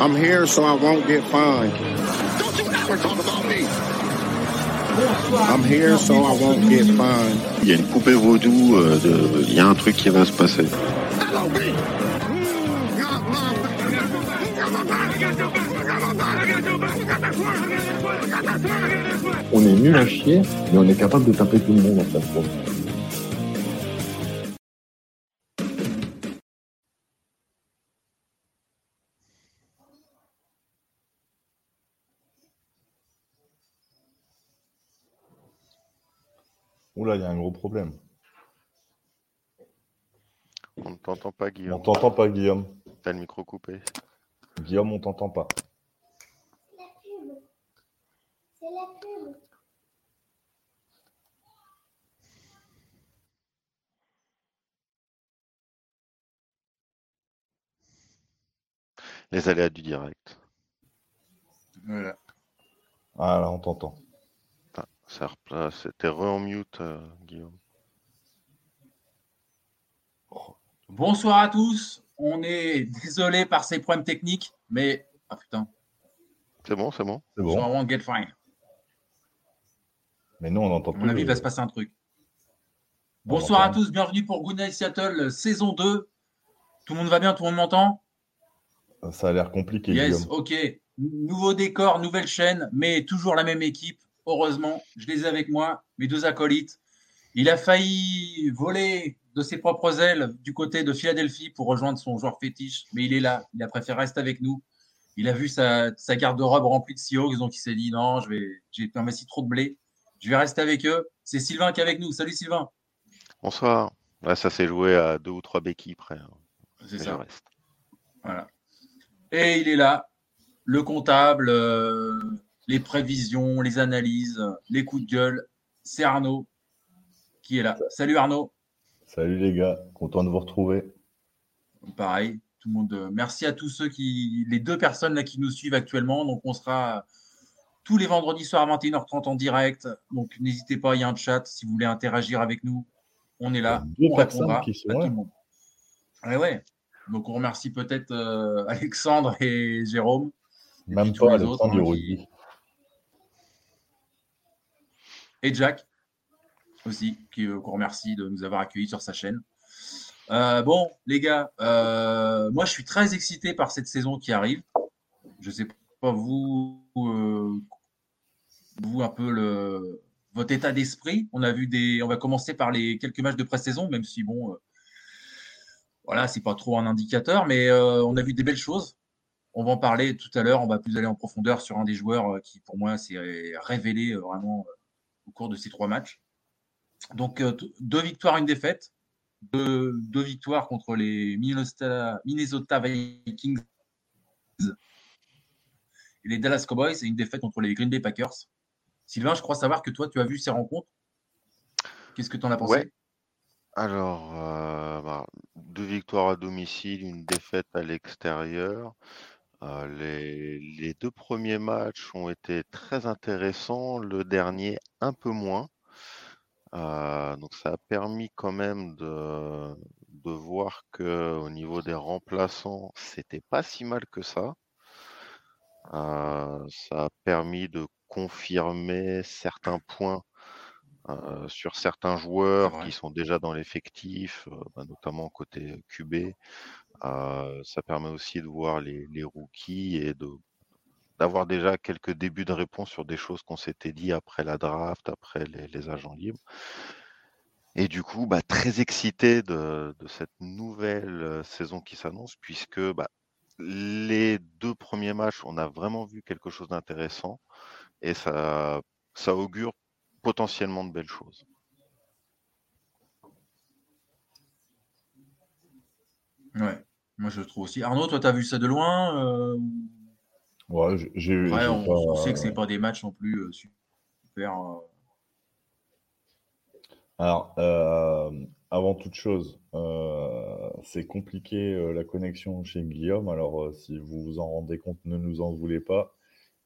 I'm here so I won't get fined. Don't you ever talk about me. I'm here so I won't get fined. Il y a une poupée vaudou, euh, de- il y a un truc qui va se passer. On est nul à chier, mais on est capable de taper tout le monde en fait. Oula, il y a un gros problème. On ne t'entend pas, On Guillaume. t'entend pas, Guillaume. T'as le micro coupé. Guillaume, on t'entend pas. La pub. C'est la pub. Les aléas du direct. Voilà. Ah là, on t'entend. Ça replace. C'était re en mute, euh, Guillaume. Bonsoir à tous. On est désolé par ces problèmes techniques, mais ah putain, C'est bon, c'est bon. C'est bon. vraiment get fine. Mais nous, on entend À plus. mon avis, il va se le- passer un truc. On Bonsoir à tous, bienvenue pour Good Night Seattle, saison 2. Tout le monde va bien, tout le monde m'entend? Ça a l'air compliqué, Yes, Guillaume. ok. Nouveau décor, nouvelle chaîne, mais toujours la même équipe. Heureusement, je les ai avec moi, mes deux acolytes. Il a failli voler de ses propres ailes du côté de Philadelphie pour rejoindre son joueur fétiche, mais il est là. Il a préféré rester avec nous. Il a vu sa, sa garde-robe remplie de Seahawks, donc il s'est dit non, je vais, j'ai investi trop de blé. Je vais rester avec eux. C'est Sylvain qui est avec nous. Salut Sylvain. Bonsoir. Là, ça s'est joué à deux ou trois béquilles près. hein. C'est ça. reste. Voilà. Et il est là, le comptable, euh, les prévisions, les analyses, les coups de gueule. C'est Arnaud qui est là. Salut Arnaud. Salut les gars, content de vous retrouver. Pareil, tout le monde. euh, Merci à tous ceux qui, les deux personnes là qui nous suivent actuellement. Donc on sera tous les vendredis soirs à 21h30 en direct. Donc n'hésitez pas, il y a un chat si vous voulez interagir avec nous. On est là. Deux on répondra qui sont à tout le monde. Ouais, ouais. Donc on remercie peut-être euh, Alexandre et Jérôme. Et Même pas les autres, Alexandre du qui- rugby. Et Jack aussi, euh, qu'on remercie de nous avoir accueillis sur sa chaîne. Euh, bon, les gars, euh, moi je suis très excité par cette saison qui arrive. Je sais pas vous, vous un peu le, votre état d'esprit. On a vu des, on va commencer par les quelques matchs de pré-saison, même si bon, voilà, c'est pas trop un indicateur, mais on a vu des belles choses. On va en parler tout à l'heure. On va plus aller en profondeur sur un des joueurs qui, pour moi, s'est révélé vraiment au cours de ces trois matchs. Donc, euh, deux victoires, une défaite. Deux, deux victoires contre les Minnesota, Vikings et les Dallas Cowboys et une défaite contre les Green Bay Packers. Sylvain, je crois savoir que toi, tu as vu ces rencontres. Qu'est-ce que tu en as pensé? Alors, euh, bah, deux victoires à domicile, une défaite à l'extérieur. Euh, les, les deux premiers matchs ont été très intéressants, le dernier un peu moins. Euh, donc ça a permis quand même de, de voir que au niveau des remplaçants, c'était pas si mal que ça. Euh, ça a permis de confirmer certains points euh, sur certains joueurs qui sont déjà dans l'effectif, euh, bah, notamment côté QB. Euh, ça permet aussi de voir les, rookies et d'avoir déjà quelques débuts de réponse sur des choses qu'on s'était dit après la draft, après les, agents libres. Et du coup, bah, très excité de, de cette nouvelle euh, saison qui s'annonce, puisque bah, les deux premiers matchs, on a vraiment vu quelque chose d'intéressant et ça, ça augure potentiellement de belles choses. Ouais, moi je le trouve aussi. Arnaud, toi, tu as vu ça de loin euh, Ouais, j'ai- Ouais, on, pas- on sait que c'est pas des matchs non plus euh, super. euh, Alors, euh, avant toute chose, c'est compliqué la connexion chez Guillaume. Alors, si vous vous en rendez compte, ne nous en voulez pas.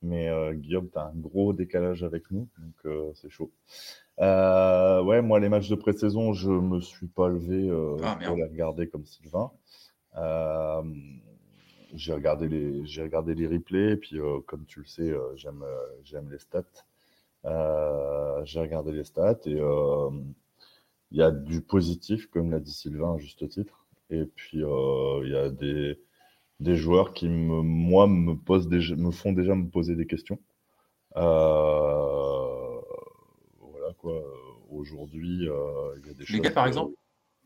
Mais Guillaume, tu as un gros décalage avec nous, donc c'est chaud. Ouais, moi, les matchs de pré-saison, je me suis pas levé Ah, pour les regarder comme Sylvain. Euh, j'ai regardé les, j'ai regardé les replays, et puis euh, comme tu le sais, euh, j'aime, euh, j'aime les stats. J'ai regardé les stats et il y a du positif, comme l'a dit Sylvain à juste titre. Et puis il y a des, des joueurs qui me, moi me posent déjà, me font déjà me poser des questions. Voilà quoi. Aujourd'hui, il y a des Les choses gars, par exemple?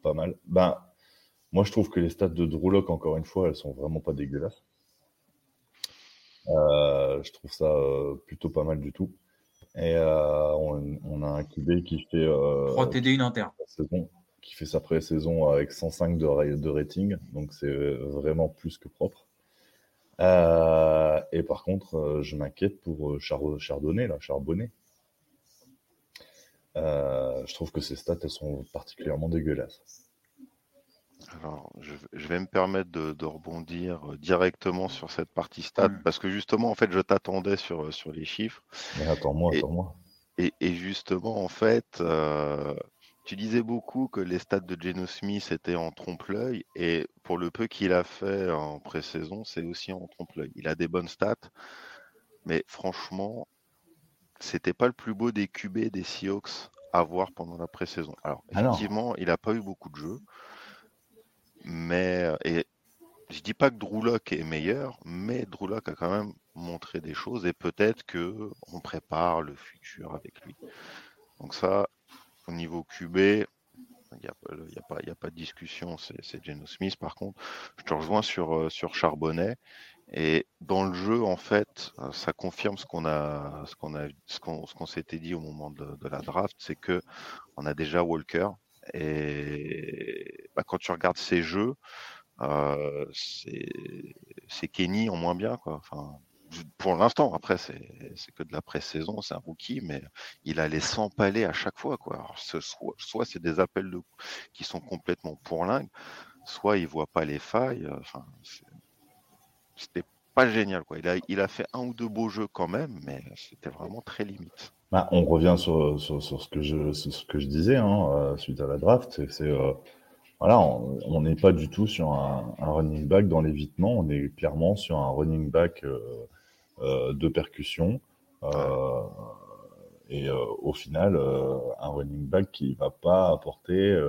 pas mal. Ben, moi, je trouve que les stats de Drew Lock, encore une fois, elles sont vraiment pas dégueulasses. Euh, je trouve ça euh, plutôt pas mal du tout. Et euh, on, on a un QB qui fait, 3 TD, une inter. sa saison, qui fait sa pré-saison avec 105 de, de rating, donc c'est vraiment plus que propre. Et par contre, je m'inquiète pour Char- Chardonnay, là, Charbonnet. Je trouve que ces stats, elles sont particulièrement dégueulasses. Alors, je, je vais me permettre de, de rebondir euh, directement sur cette partie stat, Mm. parce que justement, en fait, je t'attendais sur, euh, sur les chiffres. Mais attends-moi, attends-moi. Et, et justement, en fait, euh, tu disais beaucoup que les stats de Geno Smith étaient en trompe-l'œil, et pour le peu qu'il a fait en pré-saison, c'est aussi en trompe-l'œil. Il a des bonnes stats, mais franchement, c'était pas le plus beau des QB des Seahawks à voir pendant la pré-saison. Alors, Ah effectivement, il n'a pas eu beaucoup de jeux, mais euh, et je dis pas que Drew est meilleur, mais Drew a quand même montré des choses et peut-être que on prépare le futur avec lui. Donc ça, au niveau QB, il n'y a, a, pas- de discussion, c'est Geno Smith. Par contre, je te rejoins sur, euh, Charbonnet. Et dans le jeu, en fait, euh, ça confirme ce qu'on a, ce qu'on a, ce qu'on, s'était dit au moment de, de la draft, c'est que on a déjà Walker. Et bah, quand tu regardes ses jeux, euh, c'est Kenny en moins bien, quoi. Enfin, pour l'instant, après, c'est que de la pré-saison, c'est un rookie, mais il a les 100 palais à chaque fois, quoi. Soit c'est des appels qui sont complètement pourlingues, soit il voit pas les failles. euh, Enfin, c'était pas génial, quoi. Il a fait un ou deux beaux jeux quand même, mais c'était vraiment très limite. Bah, on revient sur, ce, que je, disais hein, euh, suite à la draft. C'est, euh, on n'est pas du tout sur un, un running back dans l'évitement. On est clairement sur un running back euh, de percussion. Et au final, un running back qui va pas apporter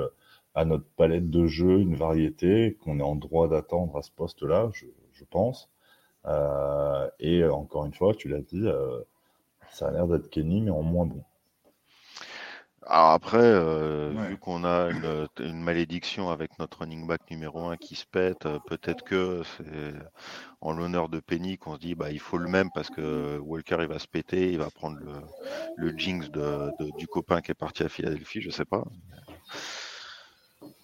à notre palette de jeu une variété qu'on est en droit d'attendre à ce poste-là, je, pense. Et encore une fois, tu l'as dit, ça a l'air d'être Kenny, mais en moins bon. Alors après, euh, Ouais. vu qu'on a une, une malédiction avec notre running back numéro un qui se pète, euh, peut-être que c'est en l'honneur de Penny qu'on se dit bah il faut le même parce que Walker il va se péter, il va prendre le, le jinx de, de- du copain qui est parti à Philadelphie, je sais pas.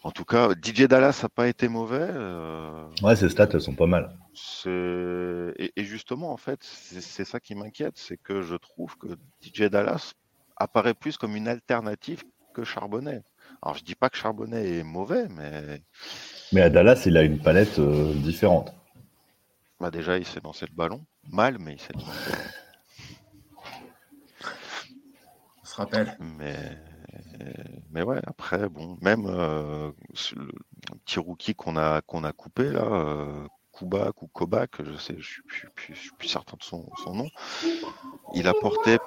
En tout cas, DJ Dallas n'a pas été mauvais. euh, Ouais, ces stats, elles sont pas mal. et, et justement, en fait, c'est ça qui m'inquiète, c'est que je trouve que DJ Dallas apparaît plus comme une alternative que Charbonnet. Alors, je dis pas que Charbonnet est mauvais, mais Mais à Dallas, il a une palette euh, différente. bah, déjà, il s'est lancé le ballon. Mal, mais il s'est lancé. On se rappelle. Mais, mais ouais, après, bon, même euh, le petit rookie qu'on a, qu'on a coupé, là, euh, Kubak ou Kobak, je sais, je suis, je suis- plus certain de son, son nom, il apportait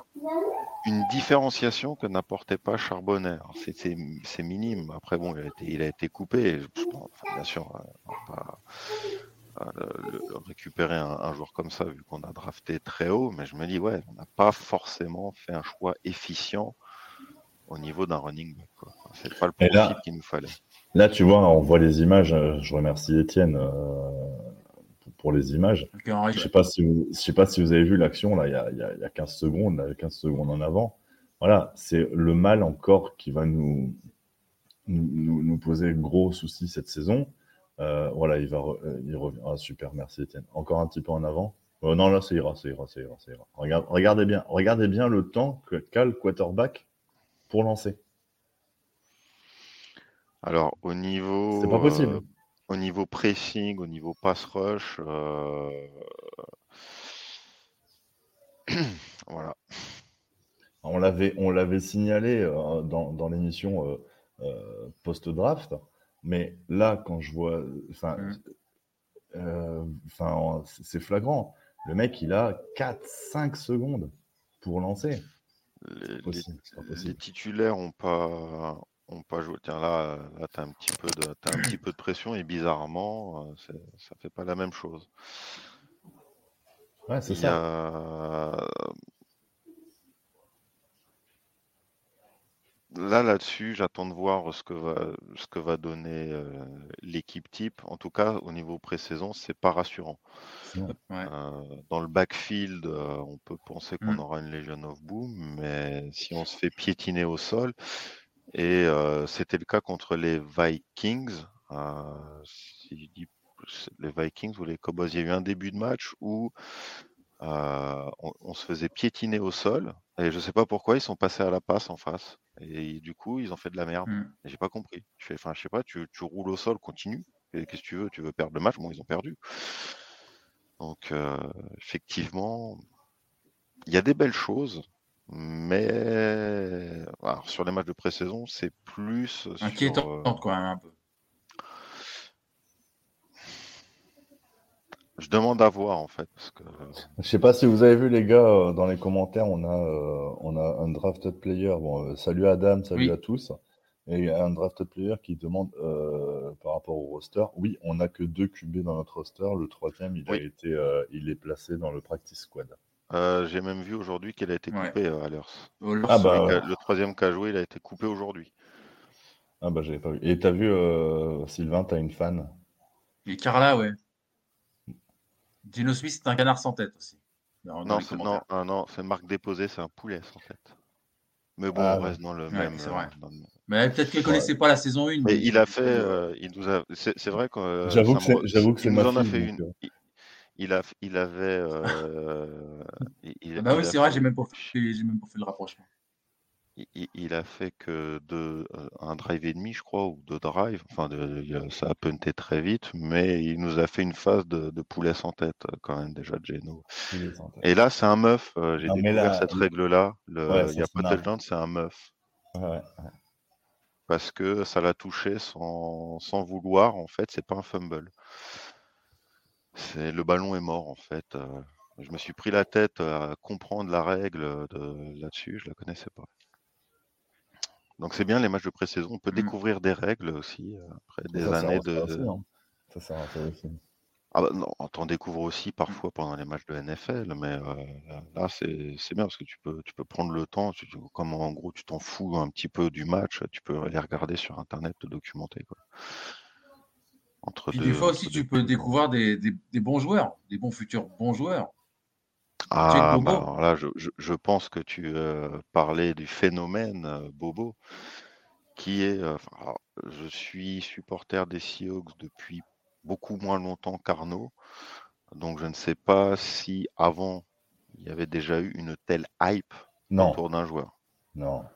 une différenciation que n'apportait pas Charbonnet. C'est- minime. Après, bon, il a été, il a été coupé. Je pense- enfin, bien sûr, euh, pas euh, le- récupérer un, un joueur comme ça, vu qu'on a drafté très haut. Mais je me dis, ouais, on n'a pas forcément fait un choix efficient au niveau d'un running back. C'est pas le profil qu'il nous fallait. Là, tu vois, on voit les images. euh, Je remercie Étienne euh, pour- les images. Je sais pas si vous, je sais pas si vous avez vu l'action là, il y a, il y a- il y a 15 secondes, là, 15 secondes en avant. Voilà, c'est le mal encore qui va nous, nous, poser gros soucis cette saison. Euh, voilà, il va, re- il revient. Ah, super, merci Étienne. Encore un petit peu en avant. Non, là, ça ira, ça ira, ça ira, ça ira. Regarde- regardez bien, regardez bien le temps que qu'a le quarterback pour lancer. Alors, au niveau, C'est pas possible. euh, au niveau pressing, au niveau pass rush, euh, voilà. On l'avait, on l'avait signalé euh, dans, dans l'émission euh, euh, post-draft, mais là, quand je vois, enfin, Mm. euh, c'est flagrant. Le mec, il a 4-5 secondes pour lancer. Les, titulaires ont pas, ont pas joué. Tiens, là, là, t'as un petit peu de, t'as un petit peu de pression et bizarrement, euh, ça fait pas la même chose. Ouais, c'est ça. a... Là, là-dessus, j'attends de voir ce que va, ce que va donner euh, l'équipe type. En tout cas, au niveau pré-saison, c'est pas rassurant. Ouais. Euh, dans le backfield, euh, on peut penser qu'on Mm. aura une Legion of Boom, mais si on se fait piétiner au sol, et c'était le cas contre les Vikings, euh, si je dis les Vikings ou les Cowboys, il y a eu un début de match où euh, on, on se faisait piétiner au sol, et je sais pas pourquoi ils sont passés à la passe en face, et du coup ils ont fait de la merde. Mm. Et J'ai pas compris. Je fais, enfin, je sais pas, tu, tu roules au sol, continue. Qu'est-ce que tu veux? Tu veux perdre le match? Bon, ils ont perdu. Donc, euh, effectivement, il y a des belles choses, mais alors, sur les matchs de pré-saison, c'est plus sur, euh, Inquiétante quand même un peu. Je demande à voir en fait, parce que Je sais pas si vous avez vu les gars euh, dans les commentaires, on a euh, on a un drafted player. Bon, euh, salut Adam, salut Oui. à tous. Et un drafted player qui demande euh, par rapport au roster. Oui, on n'a que deux QB dans notre roster. Le troisième, il a été, euh, il est placé dans le practice squad. euh, j'ai même vu aujourd'hui qu'elle a été Ouais. coupée euh, à l'heure. Ah le- bah, Le troisième qui a joué, il a été coupé aujourd'hui. Ah bah j'avais pas vu. Et t'as vu euh, Sylvain, t'as une fan? Et Carla, ouais. Gino Smith, c'est un canard sans tête aussi. Non, c'est, non, commentaires. ah non, c'est Marc Déposé, c'est un poulet en fait. Mais bon, Ah on reste dans le Ouais, même. c'est euh, vrai. dans le- Mais peut-être qu'elle connaissait pas la saison 1. Mais il a fait, euh, il nous a, c'est, c'est vrai que euh, J'avoue que c'est- re- j'avoue que il c'est nous en a fait une. Il, il a, il avait. euh, il, Bah il oui, c'est vrai, j'ai même, pas fait- j'ai même pas fait le rapprochement. Il- a fait que deux, euh, un drive et demi, je crois, ou deux drives. Enfin, de- ça a punté très vite, mais il nous a fait une phase de, de poulet sans tête euh, quand même déjà, Geno. Sans tête. Et là, c'est un meuf. euh, j'ai découvert là, cette il- règle-là. Ouais, il n'y a pas de touchdown, c'est un meuf. Ouais, ouais. parce que ça l'a touché sans, sans vouloir. En fait, c'est pas un fumble. C'est le ballon est mort en fait. Euh, je me suis pris la tête à comprendre la règle de là-dessus. Je la connaissais pas. Donc c'est bien les matchs de pré-saison. On peut Mm. découvrir des règles aussi euh, après des ça années de. aussi, hein. Ça sert à ça aussi. Ah bah non, t'en découvres aussi parfois pendant les matchs de NFL, mais euh, là c'est bien parce que tu peux tu peux prendre le temps, tu, comme en gros tu t'en fous un petit peu du match, tu peux aller regarder sur internet, te documenter quoi. Entre Puis deux- des fois aussi, tu peux découvrir des, des- des bons joueurs, des bons futurs bons joueurs. Ah bah alors là je, je, je pense que tu euh, parlais du phénomène euh, Bobo, qui est, euh, alors, je suis supporter des Seahawks depuis beaucoup moins longtemps qu'Arnaud, donc je ne sais pas si avant il y avait déjà eu une telle hype Non, autour d'un joueur. non.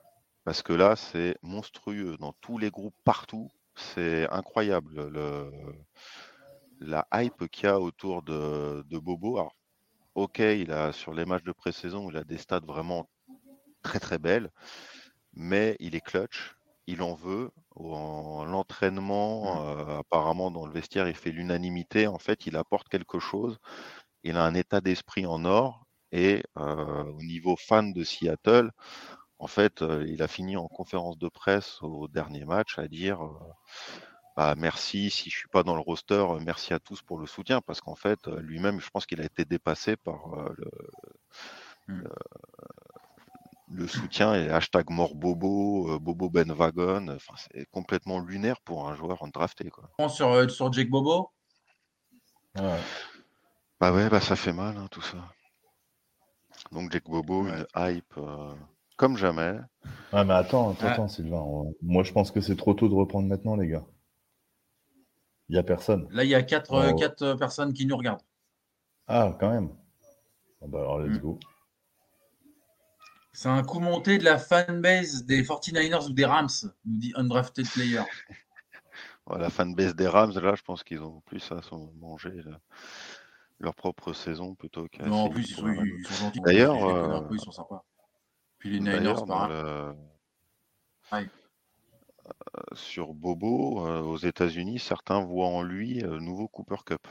Parce que là, c'est monstrueux. Dans tous les groupes, partout, c'est incroyable. Le, la hype qu'il y a autour de, de Bobo. Alors, ok, il a sur les matchs de pré-saison, il a des stats vraiment très très belles, mais il est clutch, il en veut. En l'entraînement, euh, apparemment dans le vestiaire, il fait l'unanimité. En fait, il apporte quelque chose. Il a un état d'esprit en or. Et euh, au niveau fan de Seattle, en fait, euh, il a fini en conférence de presse au dernier match à dire bah, merci, si je suis pas dans le roster, euh, merci à tous pour le soutien, parce qu'en fait, euh, lui-même, je pense qu'il a été dépassé par euh, le, Mm. le, le soutien et hashtag mort Bobo, euh, Bobo Ben Wagon, enfin, c'est complètement lunaire pour un joueur en drafté. Quoi. Sur, euh, sur Jake Bobo, Ouais. Bah ouais, bah ça fait mal hein, tout ça. Donc Jake Bobo, Ouais. une hype euh, comme jamais. Ah, mais attends, attends, Ah. attends, Sylvain. Moi, je pense que c'est trop tôt de reprendre maintenant, les gars. Il n'y a personne. Là, il y a quatre, euh, Oh. quatre, euh, personnes qui nous regardent. Ah, quand même. Bon, bah, alors, let's Mm. go. C'est un coup monté de la fanbase des 49ers ou des Rams, nous dit Undrafted Player. Ouais, la fanbase des Rams, là, je pense qu'ils ont plus à se manger là, leur propre saison plutôt qu'à. Non, en plus, ils sont, ils gentils. D'ailleurs, euh, ils sont sympas. Puis les Niners, pareil. Euh, sur Bobo, euh, aux États-Unis, certains voient en lui euh, le nouveau Cooper Cup.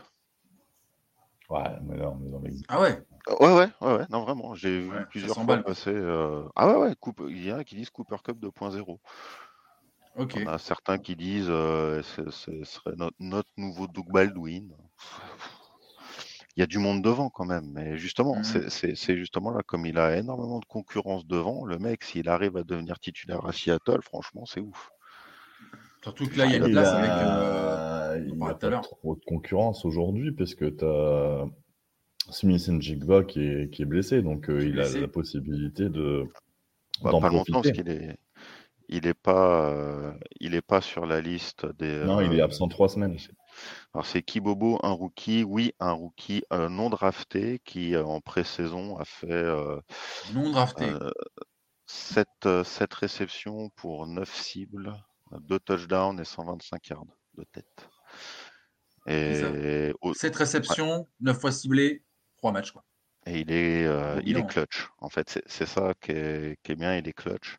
Ouais, mais non, mais non, mais- Ah ouais? Ouais, ouais, ouais, ouais, non, vraiment. J'ai vu Ouais, plusieurs fois passer. euh, Ah ouais, ouais, Coupe- il y en a qui disent Cooper Cup 2.0. Ok. Il y en a certains qui disent euh, ce ce serait notre, notre nouveau Doug Baldwin. Il y a du monde devant quand même, mais justement, Mhm. c'est- c'est c'est justement là, comme il a énormément de concurrence devant, le mec, s'il arrive à devenir titulaire à Seattle, franchement, c'est ouf. Surtout que là, il y a une place avec. euh, il n'y a pas trop de concurrence aujourd'hui parce que tu as Smith Njigba qui est, qui est blessé, donc euh, est il a la possibilité de Bah, d'en pas longtemps, parce qu'il est, il est pas, euh, il est pas sur la liste des. Non, il est absent trois semaines. Alors c'est Kibobo, un rookie, oui, un rookie euh, non drafté qui euh, en pré-saison a fait euh, Non drafté. euh, 7, réceptions pour 9 cibles, 2 touchdowns et 125 yards de tête. Et, au- 7 réceptions, 9 fois ciblées, 3 matchs. Quoi. et il est, euh, il est bilan. clutch. En fait, c'est ça qui est, qui est bien, il est clutch.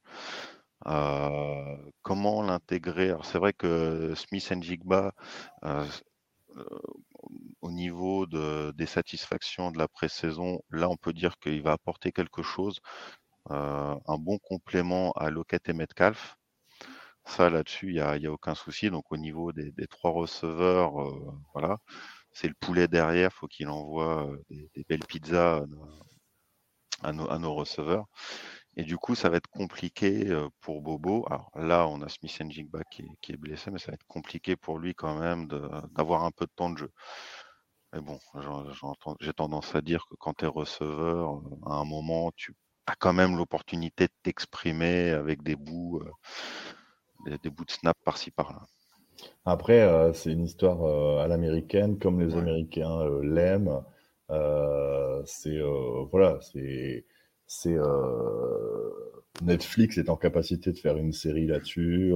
Euh, comment l'intégrer? Alors c'est vrai que Smith Njigba, euh, euh, au niveau de, des satisfactions de la pré-saison, là on peut dire qu'il va apporter quelque chose, un bon complément à Lockett et Metcalf. Ça là-dessus, il n'y a, il y a aucun souci. Donc au niveau des, trois receveurs, euh, voilà, c'est le poulet derrière, faut qu'il envoie euh, des, belles pizzas à nos, receveurs. Et du coup, ça va être compliqué euh, pour Bobo. Alors là, on a Smith Njigba qui est, qui est blessé, mais ça va être compliqué pour lui quand même d'avoir un peu de temps de jeu. Mais bon, j'ai tendance à dire que quand tu es receveur, à un moment, tu as quand même l'opportunité de t'exprimer avec des bouts, des, des bouts de snap par-ci par-là. Après, euh, c'est une histoire euh, à l'américaine, comme les Ouais. Américains euh, l'aiment. C'est voilà, c'est c'est Netflix est en capacité de faire une série là-dessus.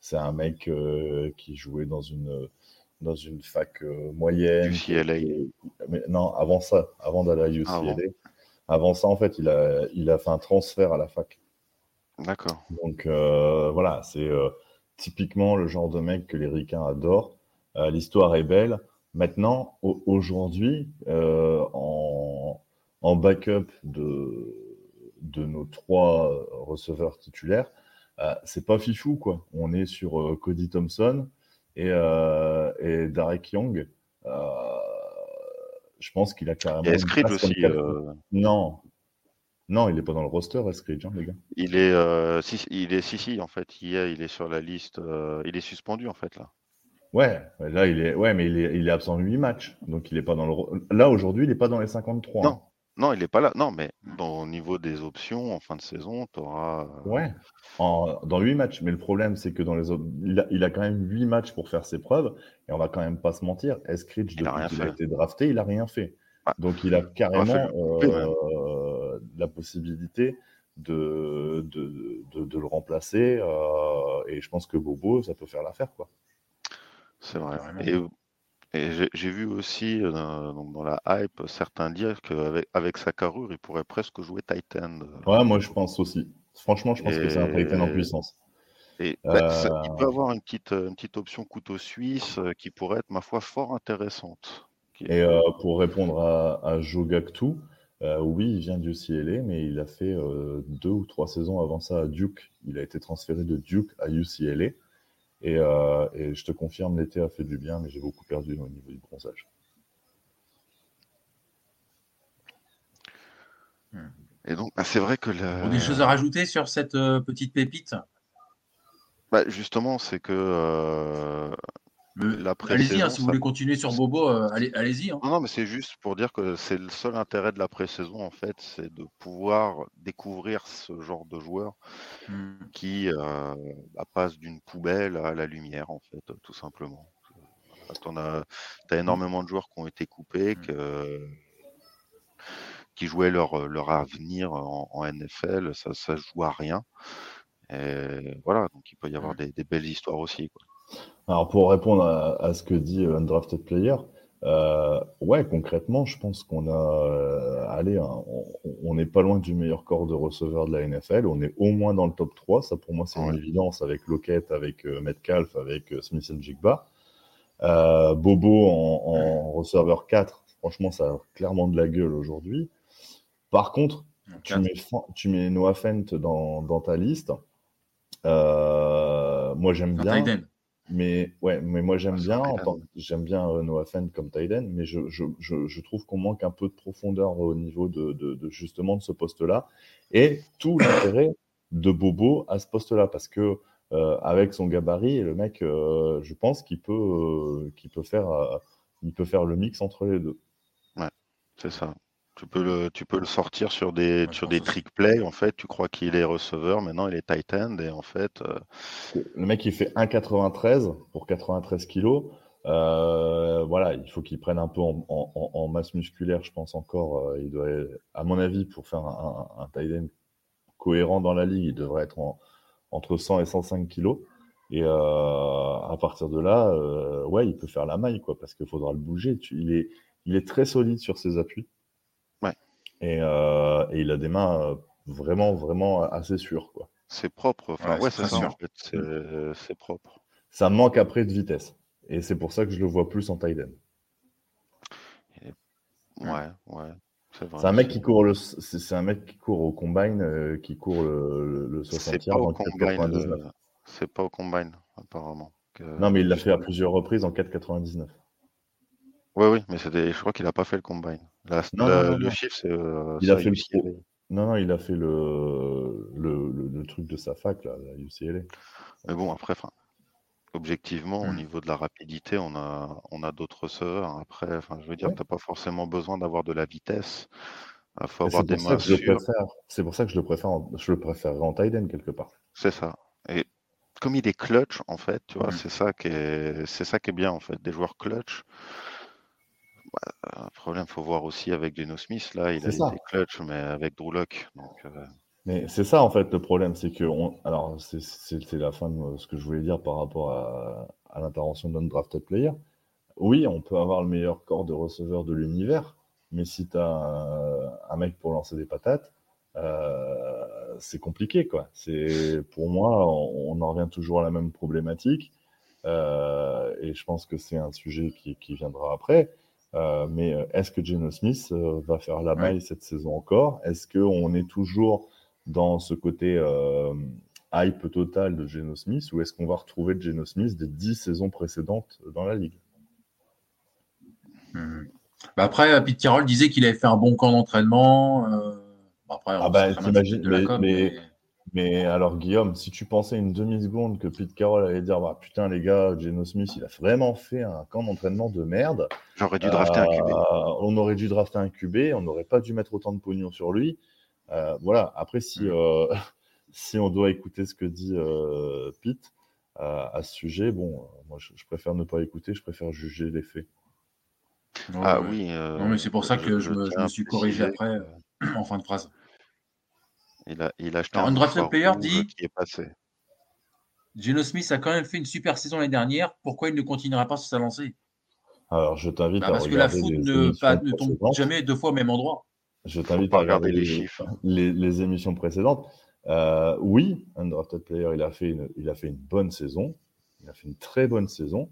c'est un mec qui jouait dans une dans une fac moyenne. UCLA. qui- mais non, avant ça, avant d'aller à UCLA. Avant. Avant ça, en fait, il a il a fait un transfert à la fac. D'accord. Donc euh, voilà, c'est euh, typiquement le genre de mec que les ricains adorent. Euh, L'histoire est belle. Maintenant, au- aujourd'hui, en, en backup de, de nos trois receveurs titulaires, euh, c'est pas fifou quoi. On est sur euh, Cody Thompson et, euh, et Derek Young. Je pense qu'il a carrément. Il y a aussi. Non, non, il est pas dans le roster, Eskridge, hein, les gars. il est, euh, si, il est, si, si, en fait, il est, il est sur la liste. euh, il est suspendu en fait là. Ouais, là il est, ouais, mais il est, il est absent de 8 matchs, donc il est pas dans le. Là aujourd'hui, il est pas dans les 53. Non, non, il n'est pas là. Non, mais dans, au niveau des options en fin de saison, tu auras. hein. Ouais, en, dans 8 matchs. Mais le problème, c'est que dans les autres, il a, il a quand même 8 matchs pour faire ses preuves, et on va quand même pas se mentir. Eskridge, depuis qu'il a été drafté, il a rien fait. Donc il a carrément euh, la possibilité de, de, de, de le remplacer, euh, et je pense que Bobo, ça peut faire l'affaire, quoi. C'est vrai. Et, et j'ai vu aussi euh, donc dans la hype certains dire qu'avec avec sa carrure, il pourrait presque jouer Titan. Ouais, moi je pense aussi. Franchement, je pense que c'est un Titan en puissance. Et bah, ça- Euh, il peut avoir une petite, une petite option couteau suisse euh, qui pourrait être, ma foi, fort intéressante. Et euh, pour répondre à, à Joe Gactou, euh, oui, il vient du UCLA, mais il a fait euh, deux ou trois saisons avant ça à Duke. Il a été transféré de Duke à UCLA. Et, euh, et je te confirme, l'été a fait du bien, mais j'ai beaucoup perdu au niveau du bronzage. Et donc, bah, c'est vrai que la- des choses à rajouter sur cette euh, petite pépite? Bah, justement, c'est que euh, Allez-y, hein, si vous ça- voulez continuer sur Bobo, euh, allez, allez-y. hein. Non, non, mais c'est juste pour dire que c'est le seul intérêt de la pré-saison, en fait, c'est de pouvoir découvrir ce genre de joueur Hmm. qui euh, bah, passe d'une poubelle à la lumière, en fait, tout simplement. Tu as, énormément de joueurs qui ont été coupés, Mm. que, qui jouaient leur, leur avenir en, en NFL. Ça ne joue à rien. Et voilà, donc il peut y avoir Mm. des, des belles histoires aussi. Quoi. Alors pour répondre à, à ce que dit euh, Undrafted Player, euh, ouais, concrètement, je pense qu'on a, euh, allez, hein, on- n'est pas loin du meilleur corps de receveurs de la NFL. On est au moins dans le top 3. Ça, pour moi, c'est une Ouais. évidence avec Lockett, avec euh, Metcalf, avec Smith and Jigba. Bobo en, en receveur 4, franchement, ça a clairement de la gueule aujourd'hui. Par contre, tu mets, tu mets Noah Fent dans, dans ta liste. Moi, j'aime bien. Mais ouais, mais moi j'aime Ouais, bien, j'aime bien euh, Noah Fent comme end, mais je, je, je, je trouve qu'on manque un peu de profondeur au niveau de, de, de justement de ce poste-là et tout l'intérêt de Bobo à ce poste-là parce que euh, avec son gabarit, le mec, euh, je pense qu'il peut, euh, qu'il peut faire, il peut faire le mix entre les deux. C'est ça. Tu peux le, tu peux le sortir sur des, Ouais, sur trick plays. En fait, tu crois qu'il est receveur, maintenant il est tight end. Et en fait, euh, Le mec, il fait 1,93 pour 93 kilos. Euh, voilà, il faut qu'il prenne un peu en, en- en- en masse musculaire, je pense encore. Euh, il doit, à mon avis, pour faire un, un, un tight end cohérent dans la ligue, il devrait être en- entre 100 et 105 kilos. Et euh, à partir de là, euh, ouais, il peut faire la maille, quoi, parce qu'il faudra le bouger. Tu- il, est, il est très solide sur ses appuis. Et, euh, et il a des mains euh, vraiment, vraiment assez sûres, quoi. c'est propre. Enfin, Ouais, ouais, c'est en sûr. fait. C'est, c'est propre. Ça manque après de vitesse. Et c'est pour ça que je le vois plus en tight end. Ouais, ouais. C'est vrai. C'est un mec qui court le, c'est un mec qui court au combine, euh, qui court le, le, le C'est 60 pas yards au en combine. 4,99. le- C'est pas au combine, apparemment. que- Non, mais il l'a fait à plusieurs reprises en 4,99. Ouais, oui, mais c'était, je crois qu'il a pas fait le combine. La- Non, la- non, non, le chiffre, c'est. euh, Il a fait le. Non, non, il a fait le, le, le, le truc de sa fac, là, la UCLA. Mais bon, après, enfin, objectivement, au Hmm. niveau de la rapidité, on a, on a d'autres receveurs. Après, enfin, je veux dire, Ouais. t'as pas forcément besoin d'avoir de la vitesse. Il faut Et avoir C'est des pour, ça mains que je le sûres. préfère. C'est pour ça que je le préfère, en- je le préférerais en tight end quelque part. C'est ça. Et comme il est clutch, en fait, tu vois, Mm. c'est ça qui est, c'est ça qui est bien, en fait. Des joueurs clutch. Bah, un problème, faut voir aussi avec Geno Smith. Là, il a ça. été clutch, mais avec Drew Lock. Donc, euh, Mais c'est ça en fait le problème, c'est que on... alors c'est la fin de ce que je voulais dire par rapport à, à l'intervention d'un drafted player. Oui, on peut avoir le meilleur corps de receveur de l'univers, mais si tu as un, un mec pour lancer des patates, euh, c'est compliqué quoi. C'est pour moi, on, on en revient toujours à la même problématique, euh, et je pense que c'est un sujet qui, qui viendra après. Euh, mais euh, est-ce que Geno Smith euh, va faire la Ouais. maille cette saison encore? Est-ce qu'on est toujours dans ce côté euh, hype total de Geno Smith ou est-ce qu'on va retrouver le Geno Smith des dix saisons précédentes dans la ligue? Mhm. Bah après, Pete Carroll disait qu'il avait fait un bon camp d'entraînement. après, Ah bah, de com, mais- Mais alors Guillaume, si tu pensais une demi-seconde que Pete Carroll allait dire bah, putain les gars, Geno Smith il a vraiment fait un camp d'entraînement de merde, j'aurais dû drafter un QB. Euh, on aurait dû drafter un QB, on n'aurait pas dû mettre autant de pognon sur lui. Euh, voilà, après si, Mm. euh, si on doit écouter ce que dit euh, Pete euh, à ce sujet, bon, moi je, je préfère ne pas écouter, je préfère juger les faits. Ah oui. euh, Non, mais c'est pour ça que je, me, je suis corrigé après, euh, en fin de phrase. Il a, il a acheté Alors, un Undrafted player dit- qui est passé. Geno Smith a quand même fait une super saison l'année dernière. Pourquoi il ne continuera pas sur sa lancée? Alors je t'invite Bah, à Parce que la regarder foot ne, émissions pas- ne tombe jamais deux fois au même endroit. Je t'invite pas à regarder regarder les les, chiffres. les- les émissions précédentes. Euh, oui, Undrafted Player, il a, fait une, il a fait une bonne saison. Il a fait une très bonne saison.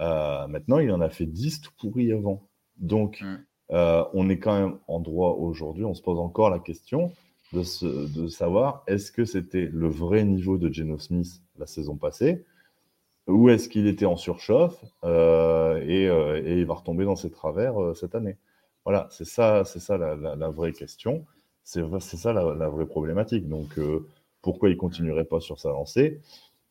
Euh, maintenant, il en a fait 10 tout pourris avant. Donc, Mm. euh, on est quand même en droit aujourd'hui. On se pose encore la question de, savoir est-ce que c'était le vrai niveau de Geno Smith la saison passée ou est-ce qu'il était en surchauffe euh, et, euh, et il va retomber dans ses travers euh, cette année Voilà, c'est ça, c'est ça la, vraie question. C'est ça la, vraie problématique. Donc, pourquoi il continuerait pas sur sa lancée?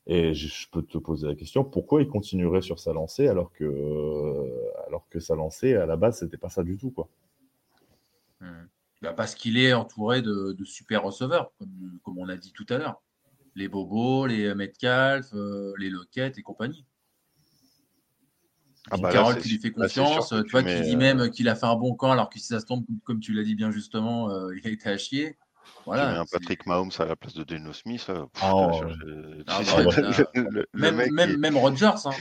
Et je, peux te poser la question pourquoi il continuerait sur sa lancée alors que, sa lancée à la base c'était pas ça du tout quoi? Mhm. Bah, parce qu'il est entouré de, de super receveurs, comme, comme on a dit tout à l'heure. Les Bobos, les Metcalf, euh, les Lockett et compagnie. Ah bah là, c'est qui lui fait sûr confiance, tu vois, mets, qui dit euh, même qu'il a fait un bon camp alors que si ça se tombe, comme tu l'as dit bien justement, euh, il a été à chier. Tu mets Voilà. un Patrick Mahomes à la place de Geno Smith. pff, Ah, bah, ouais, le- le- le Même, même, même Rodgers, hein.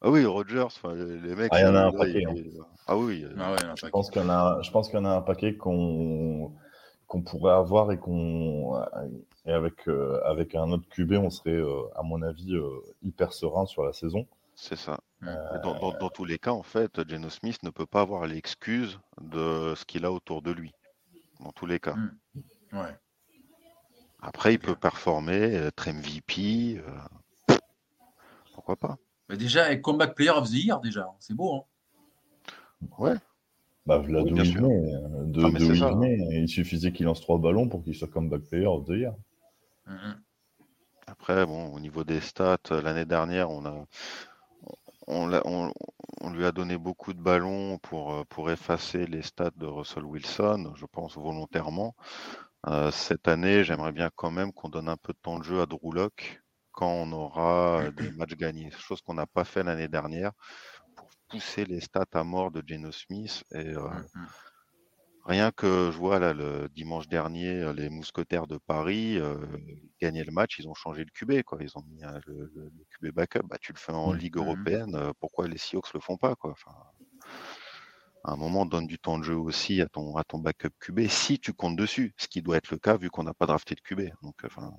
Ah oui, Rogers, enfin, les mecs. Ah, il y en a euh, un là, paquet, il- hein. Ah oui. Ah ouais, Je pense qu'il y en a, je pense qu'il y en a un paquet qu'on qu'on pourrait avoir et qu'on et avec euh, avec un autre QB, on serait euh, à mon avis euh, hyper serein sur la saison. C'est ça. Dans, dans- dans tous les cas, en fait, Geno Smith ne peut pas avoir l'excuse de ce qu'il a autour de lui. Dans tous les cas. Mm. Ouais. Après, il peut performer, être MVP. euh, Pourquoi pas Bah, déjà, avec Comeback Player of the Year, déjà, hein, c'est beau. Hein. Ouais. Bah, Oui, euh, de, Ah, d'où c'est il ça. suffisait qu'il lance trois ballons pour qu'il soit comeback player of the year. Mm, mm. Après, bon, au niveau des stats, euh, l'année dernière, on a, on, l'a- on- on lui a donné beaucoup de ballons pour, euh, pour effacer les stats de Russell Wilson, je pense volontairement. Euh, cette année, j'aimerais bien quand même qu'on donne un peu de temps de jeu à Drew quand on aura des matchs gagnés, chose qu'on n'a pas fait l'année dernière pour pousser les stats à mort de Geno Smith. Et euh, Mm, mm. Rien que je vois là le dimanche dernier, euh, les mousquetaires de Paris euh, gagner le match, ils ont changé le QB, quoi. Ils ont mis euh, le, le- le QB backup. Bah, tu le fais en Mhm. Ligue européenne, euh, pourquoi les Seahawks le font pas, quoi? Enfin, à un moment, donne du temps de jeu aussi à ton, à ton backup QB si tu comptes dessus, ce qui doit être le cas vu qu'on n'a pas drafté de QB. Donc, euh, enfin,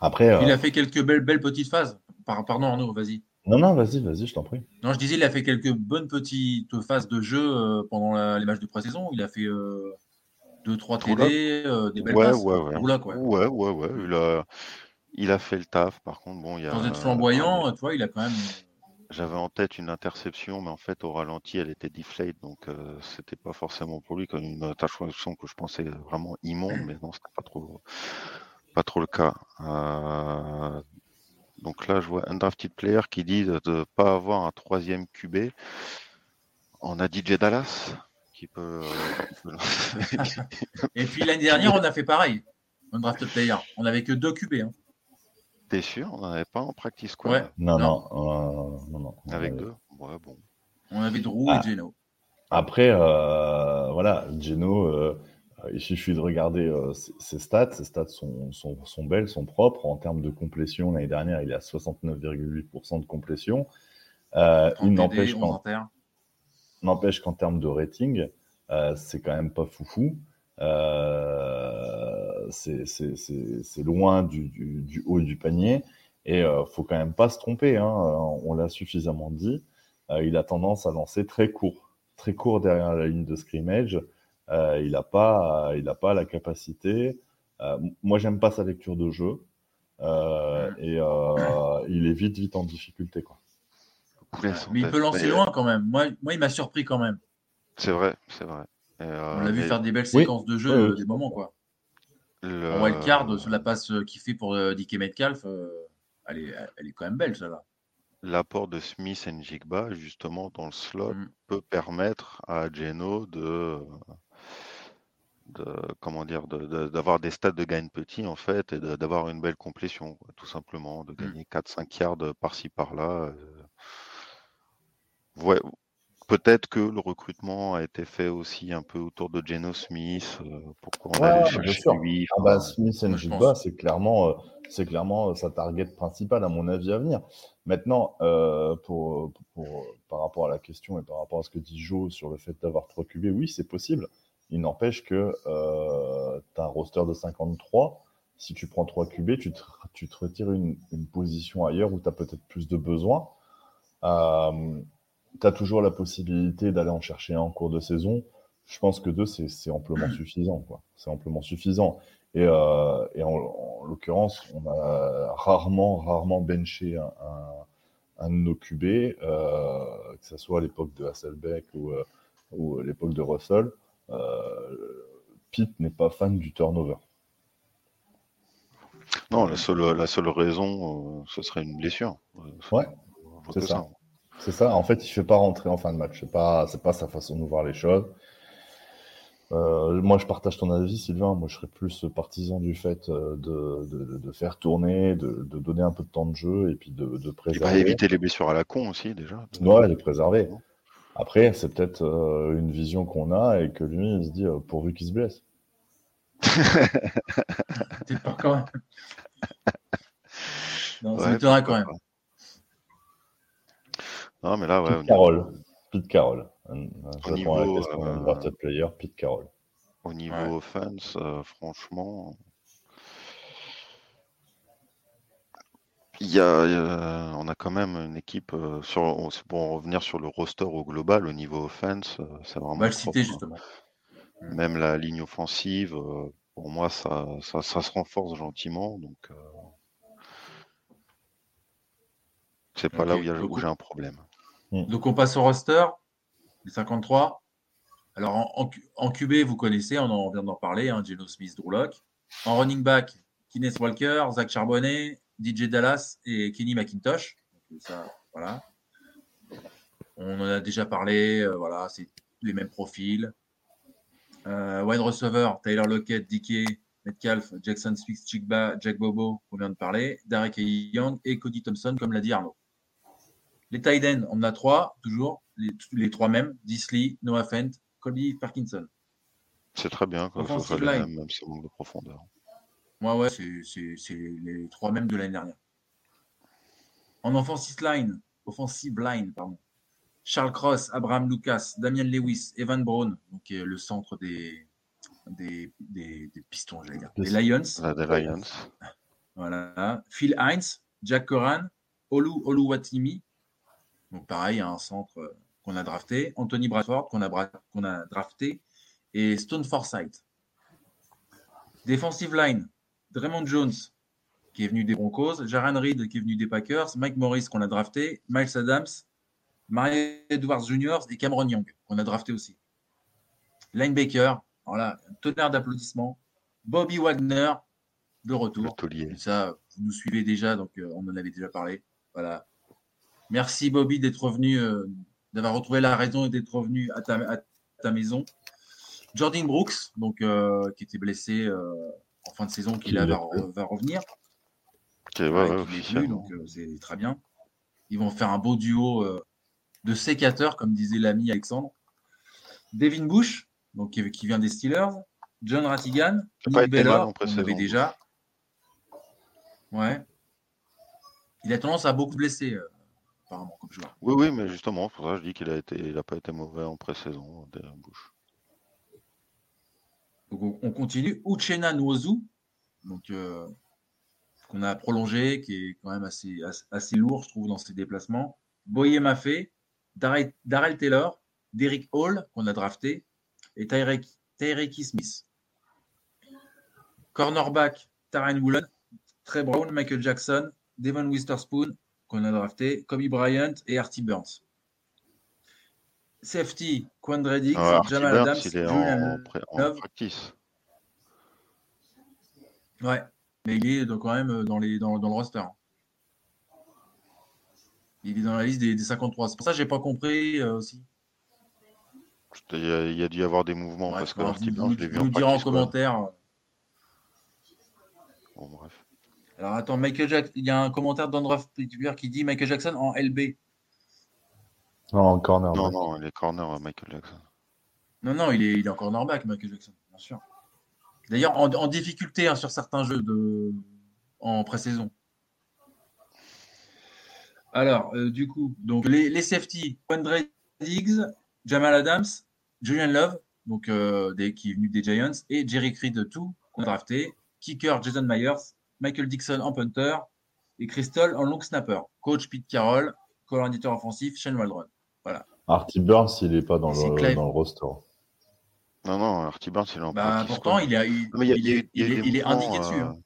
Après, euh, Il a fait quelques belles, belles petites phases. Par- Pardon, Arnaud, vas-y. non, non, vas-y, vas-y, je t'en prie. Non, je disais, il a fait quelques bonnes petites phases de jeu euh, pendant la- les matchs de pré-saison. Il a fait 2-3 Drew TD, euh, des belles ouais, passes. ouais, ouais, ouais. ouais, ouais, ouais. Il a, il a fait le taf. Par contre, bon, il y a. Sans être flamboyant, tu vois, il a quand même. J'avais en tête une interception, mais en fait, au ralenti, elle était deflate, donc euh, c'était pas forcément pour lui, comme une interception que je pensais vraiment immonde, mais non, c'était pas trop, pas trop le cas. Euh, donc là, je vois un drafted player qui dit de ne pas avoir un troisième QB. On a DJ Dallas qui peut. euh, qui peut lancer. Et puis l'année dernière, on a fait pareil. On draft player. On n'avait que deux QB. Hein. T'es sûr? On n'en avait pas en practice squad? Ouais. Non, Non. non, euh, non, non. Avec deux Ouais, bon. On avait Drew Ah. et Geno. Après, euh, voilà, Geno, euh, il suffit de regarder euh, ses, ses stats. Ses stats sont, sont, sont belles, sont propres. En termes de complétion, l'année dernière, il est à 69,8% de complétion. Euh, 30 il n'empêche 11 qu'en inter. n'empêche qu'en termes de rating, euh, c'est quand même pas foufou. Euh, c'est c'est- c'est- c'est loin du, du- du haut du panier. Et euh, faut quand même pas se tromper. hein. On l'a suffisamment dit. Euh, il a tendance à lancer très court, très court derrière la ligne de scrimmage. Euh, il n'a pas, il a pas la capacité. Euh, moi, j'aime pas sa lecture de jeu. Euh, et euh, il est vite, vite en difficulté. Quoi. Mais il peut lancer loin quand même. Moi, moi il m'a surpris quand même. C'est vrai, c'est vrai. Et, On euh, l'a vu faire des belles Oui. séquences de jeu euh, des moments. quoi. le- En wildcard, sur la passe euh, qu'il fait pour euh, DK Metcalf, euh, elle, est, elle est quand même belle, celle-là. l'apport de Smith et Njigba, justement, dans le slot, Mm. peut permettre à Geno de, de comment dire, de- de- d'avoir des stats de gain petit, en fait, et d'avoir une belle complétion, quoi, tout simplement, de gagner 4-5 yards par-ci, par-là. euh. Ouais, peut-être que le recrutement a été fait aussi un peu autour de Geno Smith, euh, pourquoi on Ouais, allait ouais, chercher lui. Ah bah, Smith pense. c'est clairement, euh, c'est clairement euh, sa target principale, à mon avis, à venir. Maintenant, euh, pour, pour- par rapport à la question et par rapport à ce que dit Joe sur le fait d'avoir trois QB, oui, c'est possible. Il n'empêche que tu as un roster de 53. Si tu prends trois QB, tu te, tu te retires une, une position ailleurs où tu as peut-être plus de besoins. Euh, tu as toujours la possibilité d'aller en chercher un en cours de saison. Je pense que deux, c'est amplement suffisant. C'est amplement suffisant. Et, euh, et en, en l'occurrence, on a rarement, rarement benché un, un, un de nos QB, euh, que ce soit à l'époque de Hasselbeck ou, euh, ou à l'époque de Russell. Euh, Pete n'est pas fan du turnover. Non, la seule, la seule raison, euh, ce serait une blessure. Ouais, c'est ça. C'est ça. En fait, il ne fait pas rentrer en fin de match. C'est pas, c'est pas sa façon de voir les choses. Euh, moi, je partage ton avis, Sylvain. Moi, je serais plus partisan du fait de, de, de faire tourner, de, de donner un peu de temps de jeu et puis de, de Il va préserver. éviter les blessures à la con aussi, déjà. Ouais, les préserver. Après, c'est peut-être euh, une vision qu'on a et que lui, il se dit euh, pourvu qu'il se blesse. Peut-être pas quand même. Non, ça Ouais, m'étonnerait pourquoi quand même. Non, mais là, ouais, Pete Carroll. Pete Carroll. Je Au réponds à la niveau, question euh, Pete Carroll. au niveau Ouais. offense, euh, franchement, il y a, euh, on a quand même une équipe euh, sur, on- pour en revenir sur le roster au global, au niveau offense, euh, c'est On vraiment va le propre, citer hein. justement. Même la ligne offensive, euh, pour moi, ça, ça, ça se renforce gentiment, donc euh, c'est pas là où, il y a- donc- où j'ai un problème. Donc on passe au roster, les 53. Alors en, en, Q- en QB, vous connaissez, on en vient d'en parler, hein, Geno Smith, Drew Lock. En running back, Kenneth Walker, Zach Charbonnet, DJ Dallas et Kenny McIntosh. Donc, ça, voilà. On en a déjà parlé, euh, voilà, c'est les mêmes profils. Euh, wide receiver, Tyler Lockett, DK, Metcalf, Jackson Smith, Chigba, Jack Bobo, on vient de parler, Derek Young et Cody Thompson, comme l'a dit Arnaud. Les tight ends, on en a trois, toujours, les, les trois mêmes, Disley, Noah Fent, Colby Parkinson. C'est très bien même manque de profondeur. Ouais, ouais, c'est les trois mêmes de l'année dernière. En offensive line, offensive line, pardon. Charles Cross, Abraham Lucas, Damian Lewis, Evan Brown, donc euh, le centre des, des, des, des pistons, j'allais dire. Des Lions. La des Lions. Voilà. Phil Hines, Jack Coran, Olu Oluwatimi. Donc pareil, un centre euh, qu'on a drafté. Anthony Bradford qu'on a, a drafté. Et Stone Forsythe. Defensive line, Draymond Jones, qui est venu des Broncos. Jaran Reed, qui est venu des Packers. Mike Morris, qu'on a drafté. Miles Adams, Mario Edwards Jr. et Cameron Young, qu'on a drafté aussi. Linebacker, voilà, un tonnerre d'applaudissements. Bobby Wagner, de retour. ça, vous nous suivez déjà, donc euh, on en avait déjà parlé. Voilà. Merci Bobby d'être revenu, euh, d'avoir retrouvé la raison et d'être revenu à ta, à ta maison. Jordan Brooks, donc, euh, qui était blessé en fin de saison, qui Qui là, va, revenir. Ok, ouais, Ouais, qui donc euh, c'est très bien. Ils vont faire un beau duo euh, de sécateurs, comme disait l'ami Alexandre. Devin Bush, donc, qui, qui vient des Steelers. John Rattigan, Qui a pas Nick en on avait déjà. Ouais. Il a tendance à beaucoup blesser, euh, apparemment, comme joueur. Oui, oui, mais justement, c'est pour ça que je dis qu'il a été, il a pas été mauvais en pré-saison, Devin Bush. Donc, on, on continue. Uchenna Nwozu, euh, qu'on a prolongé, qui est quand même assez, lourd, je trouve, dans ses déplacements. Boye Maffé, Darrell Taylor, Derrick Hall, qu'on a drafté, et Tyreke Tyreke Smith. Cornerback, Taran Woolen, Trey Brown, Michael Jackson, Devon Witherspoon, qu'on a drafté, Kobe Bryant et Artie Burns. Safety, Quandre Diggs, Ah, Artie Jamal Adams, il est en, practice. Ouais, mais il est donc quand même dans, les, dans, dans le roster. Il est dans la liste des, des 53. C'est pour ça que j'ai pas compris euh, aussi. Il y, a, il y a dû y avoir des mouvements parce que vous- je l'ai vu en en commentaire. Bon, bref. Alors attends, Michael Jackson, il y a un commentaire d'Andrew Pittsburgh qui dit Michael Jackson en LB. Non, en corner. Non, non, il est corner, euh, Michael Jackson. Non, non, il est, il est encore cornerback, Michael Jackson, bien sûr. D'ailleurs, en, en difficulté hein, sur certains jeux de, en pré-saison. Alors, euh, du coup, donc les, les safety, Quandre Diggs, Jamal Adams, Julian Love, donc, euh, des, qui est venu des Giants, et Jerry Creed 2, qu'on a drafté, kicker Jason Myers, Michael Dixon en punter, et Crystal en long snapper. Coach Pete Carroll, coordinateur offensif, Shane Waldron. Artie Burns, il est pas dans le, Clive. dans le roster. Non, non, Artie Burns, il est en Bah, pourtant, il, a, est, il indiqué dessus. euh, hein.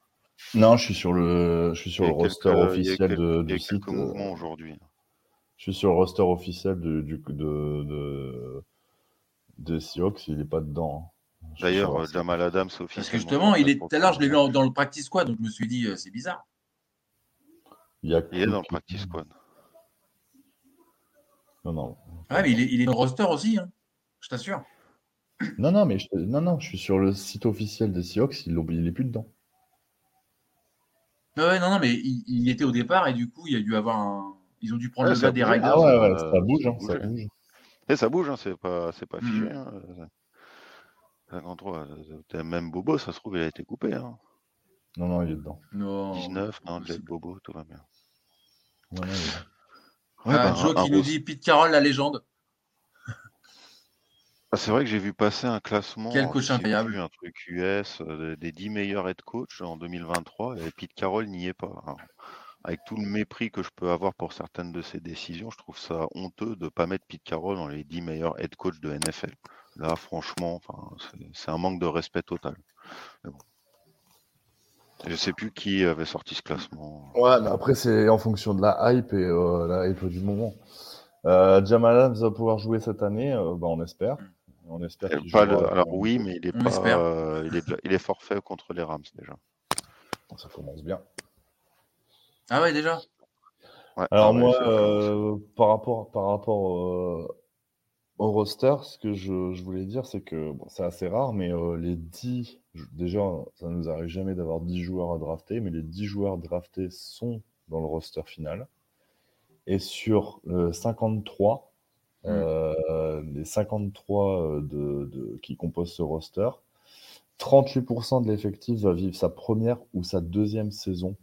Non, je suis sur le, je suis sur le roster quelques- a officiel de, du site. euh, aujourd'hui. Je suis sur le roster officiel de, du, de, de, de Seahawks, il est pas dedans. hein. D'ailleurs, euh, Jamal Adams Parce que officiellement. justement, il est, tout à l'heure, je l'ai vu dans le practice squad, donc je me suis dit, euh, c'est bizarre. il, y a Il est dans le practice squad. Non, non. Ouais, mais il est, il est dans le roster aussi, hein, je t'assure. Non, non, mais je, non, non, je suis sur le site officiel des Seahawks, il, l'ont- il est plus dedans. Ouais, ouais, non, non, mais il, était au départ et du coup, il y a dû avoir un. Ils ont dû prendre Ouais, le gars des. Riders. Ah ouais, ouais, euh, ça bouge, hein, ça bouge. Et ça bouge, hein, c'est pas, c'est pas figé. hein, euh, un endroit, euh, Même Bobo, ça se trouve, il a été coupé. Hein. Non, non, il est dedans. Non. 19, non, Bobo, tout va bien. Est dedans. Ouais, Ah, bah, Joe un- qui nous dit Pete Carroll, la légende. Ah, c'est vrai que j'ai vu passer un classement. Quel coach incroyable. Un truc US euh, des 10 meilleurs head coach en 2023 et Pete Carroll n'y est pas. Alors, avec tout le mépris que je peux avoir pour certaines de ses décisions, je trouve ça honteux de ne pas mettre Pete Carroll dans les 10 meilleurs head coach de NFL. Là, franchement, c'est un manque de respect total. Mais bon. Je sais plus qui avait sorti ce classement. Ouais, mais après, c'est en fonction de la hype et euh, la hype du moment. Euh, Jamal Adams va pouvoir jouer cette année, euh, bah, on espère. On espère pas le- alors oui, mais il est On pas, espère. euh, il, est, il est forfait contre les Rams déjà. Ça commence bien. Ah ouais, déjà? Ouais, Alors ah moi, euh, par rapport, par rapport euh, au roster, ce que je, je voulais dire, c'est que bon, c'est assez rare, mais euh, les 10, je- déjà, ça nous arrive jamais d'avoir 10 joueurs à drafter, mais les 10 joueurs draftés sont dans le roster final. Et sur euh, 53, euh, les 53 euh, de, de- qui composent ce roster, 38% de l'effectif va vivre sa première ou sa deuxième saison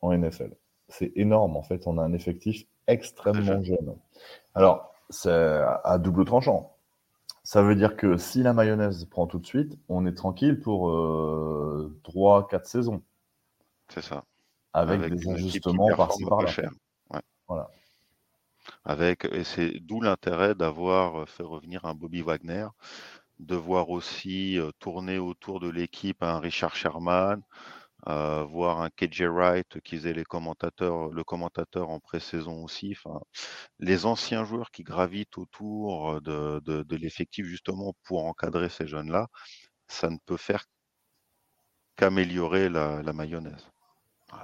en NFL. C'est énorme, en fait. On a un effectif extrêmement jeune. Alors, c'est à double tranchant. Ça veut dire que si la mayonnaise prend tout de suite, on est tranquille pour euh, 3-4 saisons. C'est ça. Avec, Avec des ajustements par-ci par-là. Ouais. Voilà. Avec, et c'est d'où l'intérêt d'avoir euh, fait revenir un Bobby Wagner, de voir aussi euh, tourner autour de l'équipe un Richard Sherman, euh, voir un KJ Wright qui faisait les commentateurs, le commentateur en pré-saison aussi. Enfin, les anciens joueurs qui gravitent autour de, de, de l'effectif justement pour encadrer ces jeunes-là, ça ne peut faire qu'améliorer la, la mayonnaise.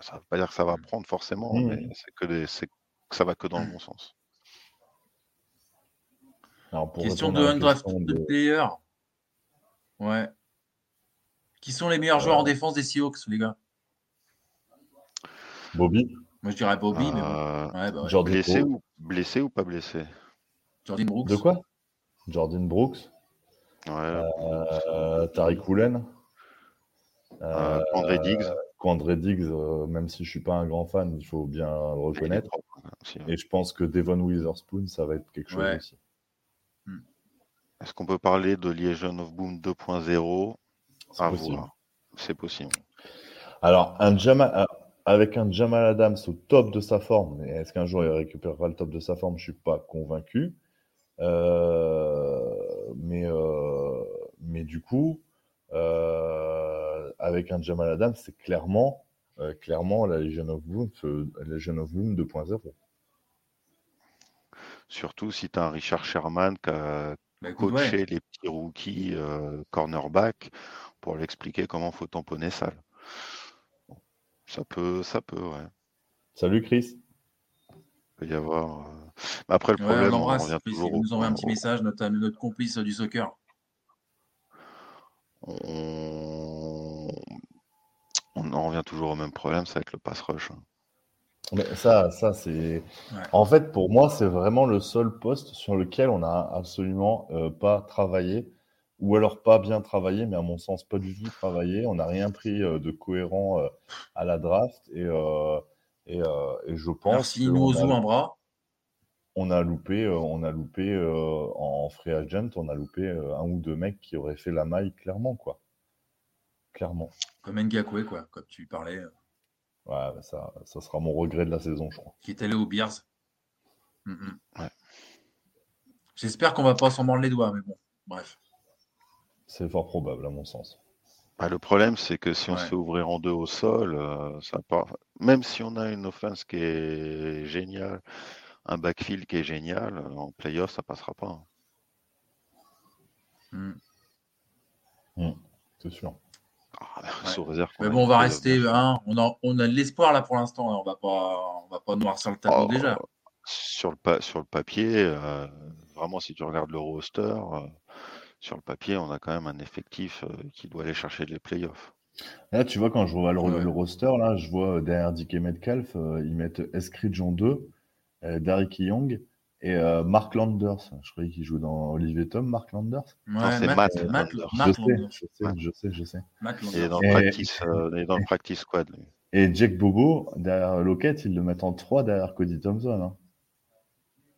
Ça ne veut pas dire que ça va prendre forcément, Mmh. mais c'est que, des- c'est que ça va que dans le bon sens. Alors, pour Question de undrafted de- player. Ouais. Qui sont les meilleurs joueurs en défense des Seahawks, les gars? Bobby, Moi, je dirais Bobby, mais bon. Euh, Ouais, bah ouais. Jordan blessé, Brooks. ou, blessé ou pas blessé? Jordan Brooks. De quoi? Jordan Brooks, ouais, euh, Tariq Woolen, euh, André Diggs. André Diggs, euh, même si je suis pas un grand fan, il faut bien le reconnaître. hein, hein. Et je pense que Devon Witherspoon, ça va être quelque chose Ouais. aussi. Est-ce qu'on peut parler de Legion of Boom 2.0 C'est possible. Alors, un Jamal, euh, avec un Jamal Adams au top de sa forme, est-ce qu'un jour il récupérera le top de sa forme? Je suis pas convaincu. Euh, mais, euh, mais du coup, euh, avec un Jamal Adams, c'est clairement, clairement la Legion of la Legion of Boom 2.0. Surtout si tu as un Richard Sherman qui a Bah, écoute, ouais. coaché les petits rookies euh, cornerback pour leur expliquer comment faut tamponner ça. Bon, Ça peut, ça peut, ouais. Salut Chris. Il peut y avoir. euh, Mais après, le Ouais, on problème, on, l'embrasse. revient Il toujours nous envoie un petit message, notre, notre complice du soccer. on... on en revient toujours au même problème, ça va être le pass rush. hein. Mais ça, ça c'est. Ouais. En fait, pour moi, c'est vraiment le seul poste sur lequel on n'a absolument euh, pas travaillé, ou alors pas bien travaillé, mais à mon sens, pas du tout travaillé. On n'a rien pris euh, de cohérent euh, à la draft, et, et, et je pense Merci, nous a- un bras. on a loupé, on a loupé en free agent, on a loupé un ou deux mecs qui auraient fait la maille clairement, quoi. Clairement. Comme Ngakwe, quoi, comme tu parlais, Ouais, bah ça, ça sera mon regret de la saison, je crois. qui est allé aux Bears. Mm, mm. Ouais. J'espère qu'on va pas s'en mordre les doigts, mais bon, bref. C'est fort probable, à mon sens. Bah, le problème, c'est que si on se fait ouvrir en deux au sol, euh, ça part... même si on a une offense qui est géniale, un backfield qui est génial, en playoff, ça passera pas. hein. Mm. C'est sûr. Ah, Ouais. Sous réserve qu'on Mais bon, on va rester, hein, on a, on a de l'espoir là pour l'instant. hein, On va pas, on va pas noircir le tableau Oh, déjà. Sur le, pa- sur le papier, euh, vraiment, si tu regardes le roster, euh, sur le papier, on a quand même un effectif euh, qui doit aller chercher les playoffs. Là, tu vois, quand je vois le, Ouais. le roster, là, je vois derrière DK Metcalf, euh, ils mettent Eskridge en 2, euh, Derrick Young et euh, Mark Landers. Je croyais qu'il joue dans Olivier Tom, Mark Landers. Ouais, c'est Matt, Matt Matt, Landers. Matt je, sais, Landers. je sais, je sais, je sais. Matt Il est dans le Et- practice, euh, il est dans le practice squad. lui. Et Jake Bobo, derrière Lockett, ils le mettent en 3 derrière Cody Thompson.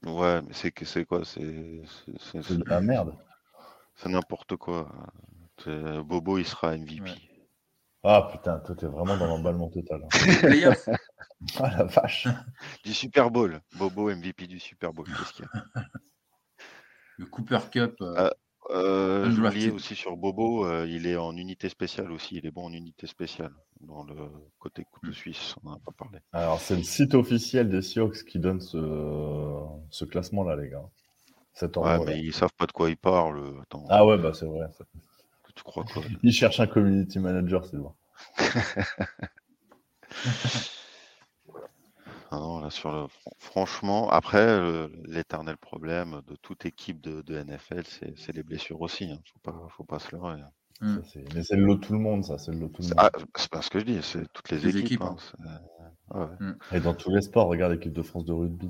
hein. Ouais, mais c'est que c'est quoi? C'est c'est- c'est- C'est de la merde. c'est n'importe quoi. C'est- Bobo, il sera MVP. Ouais. Ah putain, toi, t'es vraiment dans l'emballement total. hein. Ah la vache. Du Super Bowl. Bobo, MVP du Super Bowl. Qu'est-ce qu'il y a? Le Cooper Cup. euh, Ah, Euh, oublié aussi sur Bobo, euh, il est en unité spéciale aussi. Il est bon en unité spéciale dans le côté couteau Mm. suisse. On n'en a pas parlé. Alors, c'est le site officiel des Seahawks qui donne ce, ce classement-là, les gars. Cet Ouais, ordre mais ils savent pas de quoi ils parlent. Attends, Ah ouais, bah c'est vrai. ça. tu crois quoi? Ils cherchent un community manager, c'est bon. Ah non, là, sur le... fran- Franchement, après, l'éternel problème de toute équipe de, de NFL, c'est les blessures aussi. Hein. Faut pas, faut pas se leurrer. hein. Mm. Ça, c'est- Mais c'est le lot de tout le monde, ça. C'est le lot tout le C'est monde. ah, c'est pas ce que je dis, c'est toutes les, Les équipes. équipes, hein. hein. Ouais, ouais, Et dans tous les sports, regarde l'équipe de France de rugby.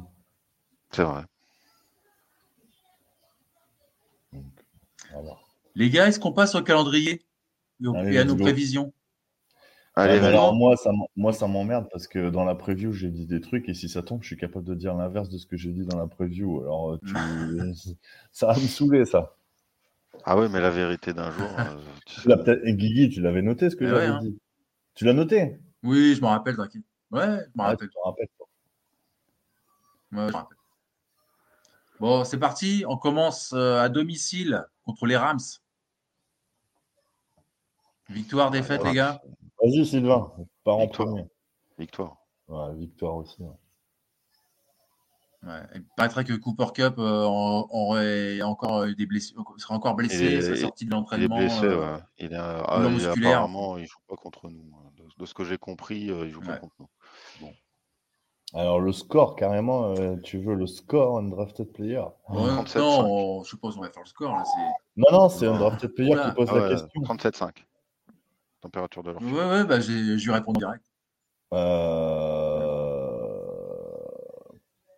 c'est vrai. Donc. Les gars, est-ce qu'on passe au calendrier? Et, Allez, et à nos go. prévisions? Allez, Ouais, alors moi, ça, moi, ça m'emmerde parce que dans la preview, j'ai dit des trucs et si ça tombe, je suis capable de dire l'inverse de ce que j'ai dit dans la preview. Alors, euh, tu... ça va me saouler, ça. Ah ouais, mais la vérité d'un jour. euh, tu et Guigui, tu l'avais noté ce que Eh j'avais ouais, hein. dit Tu l'as noté? Oui, je m'en rappelle, t'inquiète. Ouais, je m'en Ah, rappelle. toi. Ouais, je m'en rappelle. Bon, c'est parti. On commence euh, à domicile contre les Rams. Victoire, défaite, Ouais, les gars. Vas-y, Sylvain, pars en Victoire. premier. Victoire. Ouais, victoire aussi. ouais. Ouais, il paraîtrait que Cooper Cup euh, aurait encore eu des blessures, serait encore blessé Il est- à sa sortie de Il est l'entraînement. blessé, euh, ouais. Il est, ah, il- musculaire. apparemment, il joue pas contre nous. hein. De, de ce que j'ai compris, euh, il joue pas contre nous. Alors, le score, carrément, euh, tu veux le score undrafted player? Ouais, 37-5. non, on- je suppose qu'on va faire le score. Là, Non, non, c'est undrafted player qui pose Ah la ouais, question. 37,5. Température de leur Ouais, ouais, bah, j'ai, je lui réponds direct. Euh...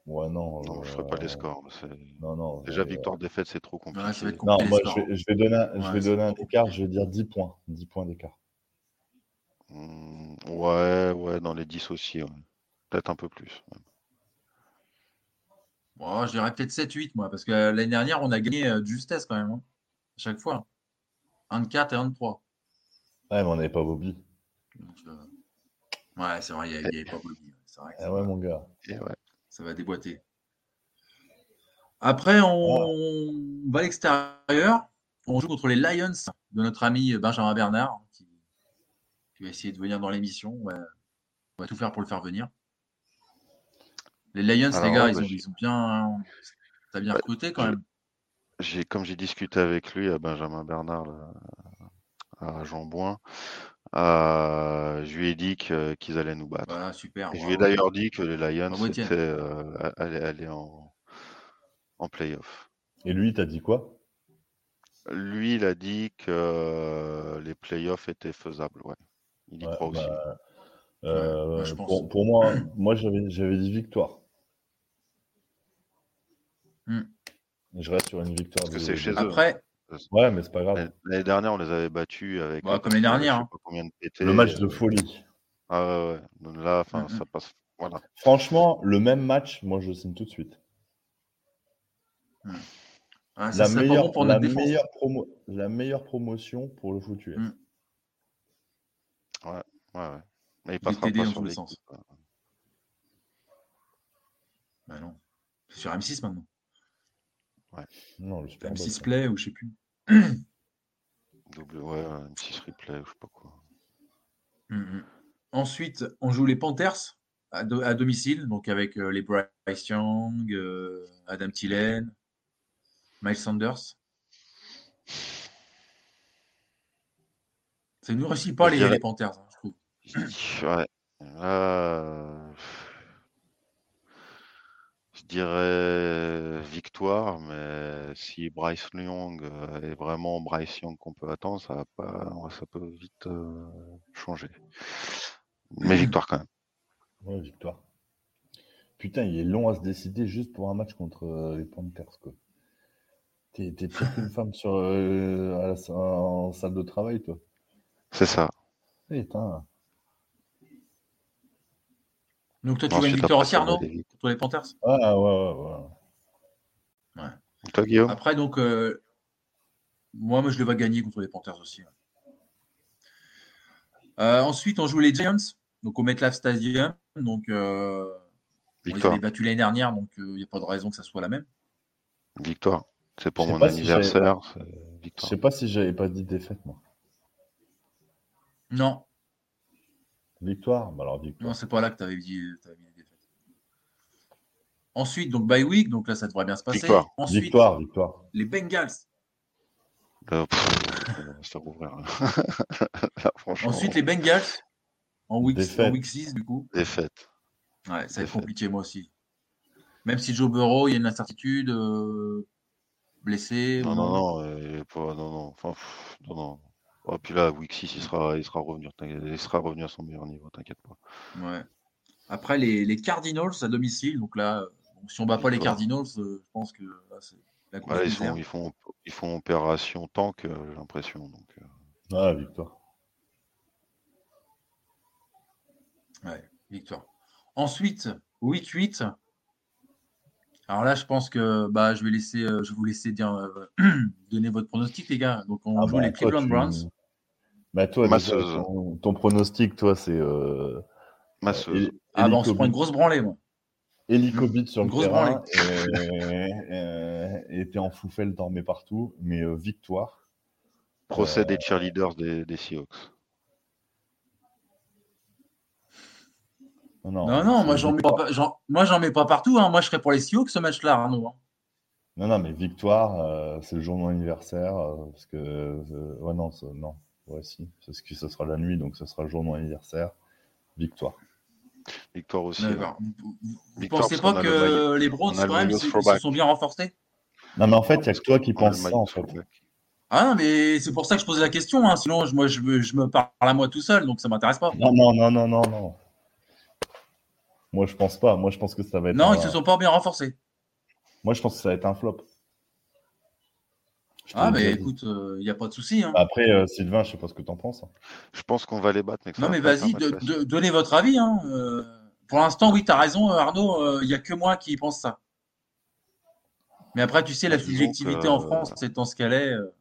Ouais, non. Non, je euh, ferai pas les scores. c'est- Non, non. Déjà, euh, victoire-défaite, c'est trop compliqué. Ouais, ça va être Non, moi, je scores. vais, je vais donner un, je Ouais, vais c'est donner un trop écart, je vais dire 10 points. 10 points d'écart. Hmm, ouais, ouais, dans les 10 aussi. ouais. Peut-être un peu plus. ouais. Bon, je dirais peut-être 7-8, moi, parce que euh, l'année dernière, on a gagné euh, de justesse quand même. hein, à chaque fois. 1 de 4 et 1 de 3. Ouais, mais on n'avait pas Bobby. Donc, euh, Ouais, c'est vrai, il n'y avait pas Bobby. C'est vrai que Ah ça, ouais, va, mon gars. Et ouais. ça va déboîter. Après, on va à l'extérieur. On joue contre les Lions de notre ami Benjamin Bernard, qui, qui va essayer de venir dans l'émission. Ouais. On va tout faire pour le faire venir. Les Lions, Alors, les gars, ouais, ils, bah, ont, ils ont bien, t'as bien Bah, recruté quand même. J'ai, comme j'ai discuté avec lui, à Benjamin Bernard, là, à Jean Bouin, euh, je lui ai dit qu'ils allaient nous battre. Voilà, super. Et je lui ai d'ailleurs dit que les Lions étaient, euh, allaient aller en, en playoff. Et lui, t'as dit quoi? Lui, il a dit que euh, les playoffs étaient faisables. Ouais. Il y Ouais, croit aussi. bah, euh, ouais, pour, pour moi, moi j'avais dit victoire. Hmm. Je reste sur une victoire. Parce que c'est chez eux. Après, Ouais, mais c'est pas grave. L'année- dernière, on les avait battus avec. Comme l'année dernière, hein. de Le match euh, de folie. Ah ouais, ouais. Là, ça passe. Voilà. Franchement, le même match, moi je signe tout de suite. ah, ça La meilleure, bon pour la, notre défense. meilleure promo, la meilleure promotion pour le foot US. Hmm. Ouais, ouais. Mais il passera pas dans sur tous les l'équipe. sens. Bah non. C'est sur M6 maintenant. Non, le Super Bowl, M6 ça. Play ou je sais plus. Double, ouais, un petit replay, je sais pas quoi. Mhm. Ensuite, on joue les Panthers à, do- à domicile, donc avec euh, les Bryce Young, euh, Adam Thielen, Miles Sanders. Ça ne nous réussit pas les, dirais- les Panthers, hein, je trouve. Ouais. Euh, dirais victoire, mais si Bryce Young euh, est vraiment Bryce Young qu'on peut attendre, ça, va pas, ça peut vite euh, changer. Mais victoire quand même. Ouais, victoire. Putain, il est long à se décider juste pour un match contre euh, les Panthers, quoi. T'es t'es pire qu'une femme sur, euh, à la- en salle de travail, toi. C'est ça. Putain. Donc toi, tu vois une victoire aussi, Arnaud, contre les Panthers Ah, ouais, ouais, ouais. Toi, Guillaume? Après, donc, euh, moi, moi, je le vois gagner contre les Panthers aussi. ouais. Euh, ensuite, on joue les Giants, donc au MetLife Stadium. Donc, euh, Victoire. avaient battu l'année dernière, donc il n'y a pas de raison que ça soit la même. Victoire. C'est pour mon si anniversaire. c'est Je sais pas si j'avais pas dit défaite, moi. Non, Victoire Bah alors, victoire. non, c'est pas là que tu avais dit. Ensuite, donc bye week, donc là, ça devrait bien se passer. Victoire. Ensuite, Victoire, victoire. les Bengals. Euh, pff, euh, je là. Ensuite, les Bengals en week, en week 6, du coup. défaite. Ouais, ça va être compliqué, moi aussi. Même si Joe Burrow, il y a une incertitude, euh, blessé. Non, ou non, non, euh, il est pas, non, non, enfin, pff, non, non. Oh, puis là, week 6, il sera, il sera revenu, il sera revenu à son meilleur niveau, t'inquiète pas. Ouais. Après, les, les Cardinals à domicile. Donc là, bon, si on bat pas les. Cardinals, euh, je pense que là, c'est la ils, ils, font, ils font opération tank, euh, j'ai l'impression. Donc, euh, Ah, victoire. Ouais, victoire. Ensuite, week 8. Alors là, je pense que bah, je vais laisser, euh, je vais vous laisser dire, euh, donner votre pronostic, les gars. Donc, on Ah, joue bah, les Cleveland tu- Browns. Bah, toi, déjà, ton, ton pronostic, toi, c'est. Euh, masseuse. Eli- Ah, bah, on se prend une grosse branlée, moi. Eli Cobi sur Une le grosse terrain et, t'es en foufelle, t'en remets partout, mais euh, victoire. Procès Euh, des cheerleaders des, des Seahawks. Non, Non, moi, j'en mets victoire. pas, j'en- moi, j'en mets pas partout. hein. Moi, je serais pour les Seahawks ce match-là, Arnaud. hein. Non, non, mais victoire, euh, c'est le jour de mon anniversaire. euh, parce que. euh, ouais, non, non. Ouais, si. Parce que ce sera la nuit, donc ce sera le jour de mon anniversaire. Victoire. Victoire aussi. Vous, vous- Victoire, pensez pas que le les Browns, quand même, se, ils se throwback. sont bien renforcés? Non, mais en fait, il n'y a que toi qui penses ça, en fait. Ah non, mais c'est pour ça que je posais la question. hein. Sinon, je, moi, je, me- je me parle à moi tout seul, donc ça m'intéresse pas. Non, non, non, non, non, non. Moi, je pense pas. Moi, je pense que ça va être. Non, un- ils se sont pas bien renforcés. Moi, je pense que ça va être un flop. Ah, dit. écoute, il n'y a pas de souci. hein. Après, euh, Sylvain, je sais pas ce que t'en penses. hein. Je pense qu'on va les battre, mais Non, mais vas-y, de- de- donnez votre avis. hein. Euh, pour l'instant, oui, tu as raison, euh, Arnaud. Il n'y a que moi qui pense ça. Mais après, tu sais, la Bah, subjectivité que- en France, c'est en ce qu'elle est. euh.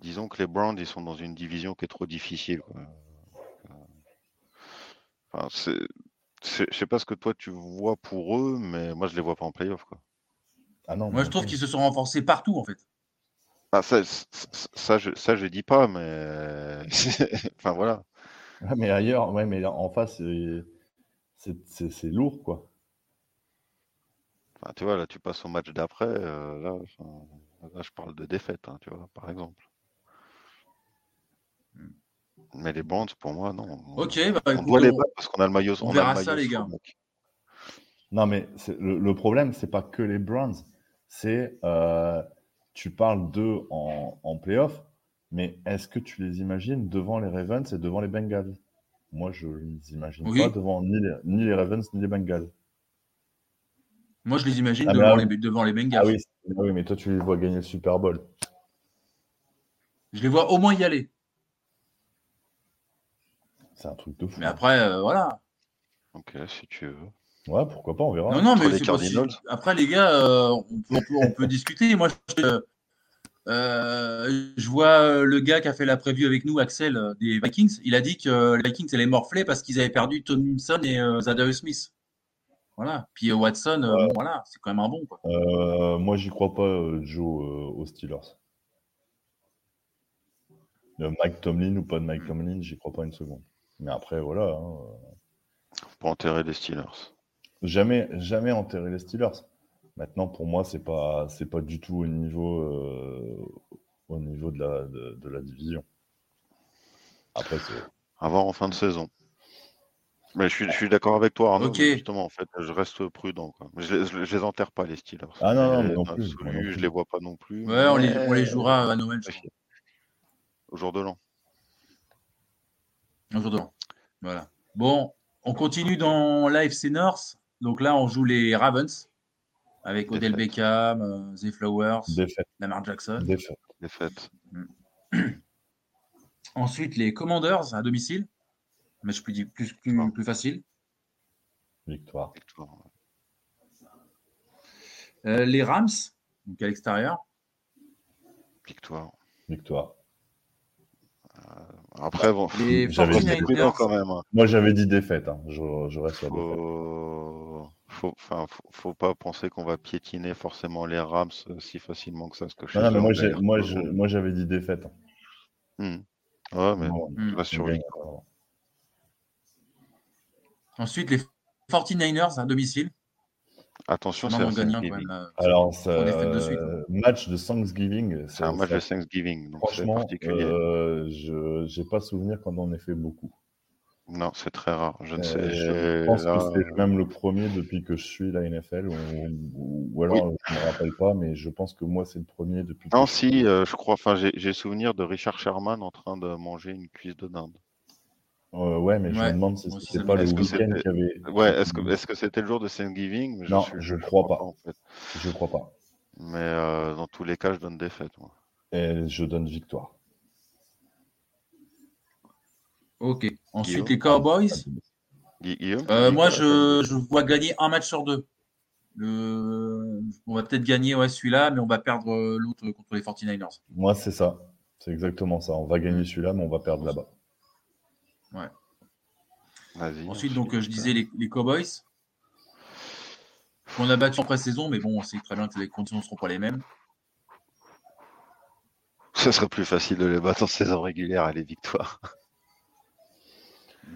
Disons que les Browns, ils sont dans une division qui est trop difficile. quoi. Euh, Enfin, c'est, c'est- je sais pas ce que toi tu vois pour eux, mais moi je les vois pas en playoff. Quoi. Ah non. Moi, je trouve qu'ils se sont renforcés partout, en fait. Ah, ça, ça, ça, je, ça, je dis pas, mais enfin voilà. Ah, mais ailleurs, ouais, mais en face, c'est- c'est c'est- c'est lourd, quoi. Enfin, tu vois, là, tu passes au match d'après. euh, là, enfin, là, je parle de défaite, hein, tu vois, par exemple. Mais les Browns, pour moi, non. Ok, bah, on écoute, doit les on- battre parce qu'on a le maillot. on le verra maillot ça, les gars. mec. Non, mais le, le problème, c'est pas que les Browns. C'est, euh, tu parles d'eux en, en playoff, mais est-ce que tu les imagines devant les Ravens et devant les Bengals? Moi, je les imagine Oui. pas devant ni les, ni les Ravens ni les Bengals. Moi, je les imagine Ah, devant, ah, les, devant les Bengals. Ah oui, mais toi, tu les vois gagner le Super Bowl. Je les vois au moins y aller. C'est un truc de fou. Mais après, euh, voilà. Ok, si tu veux. Ouais, pourquoi pas, on verra. Non, non, Entre mais les. Après, les gars, euh, on, peut, on peut- on peut discuter. Moi, je, euh, je vois euh, le gars qui a fait la preview avec nous, Axel, des Vikings. Il a dit que les Vikings allaient morfler parce qu'ils avaient perdu Tomlinson et euh, Zadarius Smith. Voilà. Puis euh, Watson, euh, bon, voilà, c'est quand même un bon. Quoi. Euh, moi, j'y crois pas, Joe, euh, aux Steelers. De Mike Tomlin ou pas de. Mike Tomlin, j'y crois pas une seconde. Mais après, voilà. hein, Pour enterrer les Steelers. Jamais, jamais enterrer les Steelers. Maintenant, pour moi, c'est pas, c'est pas du tout au niveau, euh, au niveau de la, de, de la division. Après, c'est, À voir en fin de saison. Mais je suis, je suis d'accord avec toi, Arnaud. Justement, en fait, je reste prudent. Quoi. Je, les- je les- je les enterre pas, les Steelers. Ah non, non, non plus, Je les vois pas non plus. Ouais, on les, on les jouera à Noël, je Ok. crois. Au jour de l'an. Un jour de l'an. Voilà. Bon, on continue dans l'AFC North. Donc là, on joue les Ravens avec Odell. Beckham, euh, Zay Flowers, Défaite. Lamar Jackson. Défaite. Défaite. Ensuite, les Commanders à domicile. Match plus, plus, plus, plus facile. Victoire. Victoire. Euh, les Rams, donc à l'extérieur. Victoire. Victoire. Après, bon, Les J'avais faut dit rester 49ers. prudent quand même. hein. Moi, j'avais dit défaite. hein. Je, je reste défaite. Faut... Faut... Enfin, faut... faut pas penser qu'on va piétiner forcément les Rams euh, si facilement que ça. Parce que je Non, non, mais moi, je- j'avais dit défaite. hein. Hmm. Ouais, mais Bon, Hmm. sur lui. euh, Ensuite, les 49ers à domicile. Attention, c'est un gagnant quand même. euh, Alors, ça, on de euh, match de Thanksgiving. C'est un match de Thanksgiving, donc c'est Franchement, particulier. euh, je j'ai pas souvenir qu'on en ait fait beaucoup. Non, c'est très rare. Je ne Euh, sais. je pense là, que c'est même le premier depuis que je suis la NFL, ou, ou- ou alors je me rappelle pas, mais je pense que moi c'est le premier depuis. que Non, je suis- si, euh, je crois. Enfin, j'ai j'ai souvenir de Richard Sherman en train de manger une cuisse de dinde. Euh, ouais, mais je Ouais, me demande si c'était pas le week-end qu'il y avait. Ouais, est-ce que est-ce que c'était le jour de Thanksgiving? Non, suis- je crois pas. en fait. Je crois pas. Mais euh, dans tous les cas, je donne défaite. Moi. Et je donne victoire. Ok. Ensuite, Guillaume? les Cowboys. Guillaume? Euh, moi, je, je vois gagner un match sur deux. Le- On va peut-être gagner ouais, celui-là, mais on va perdre l'autre contre les 49ers. Moi, c'est ça. C'est exactement ça. On va gagner celui-là, mais on va perdre là-bas. Vas-y. Ensuite, donc, euh, je disais les, les Cowboys. qu'on a battu en pré-saison, mais bon, on sait très bien que les conditions ne seront pas les mêmes. Ce serait plus facile de les battre en saison régulière à les victoires.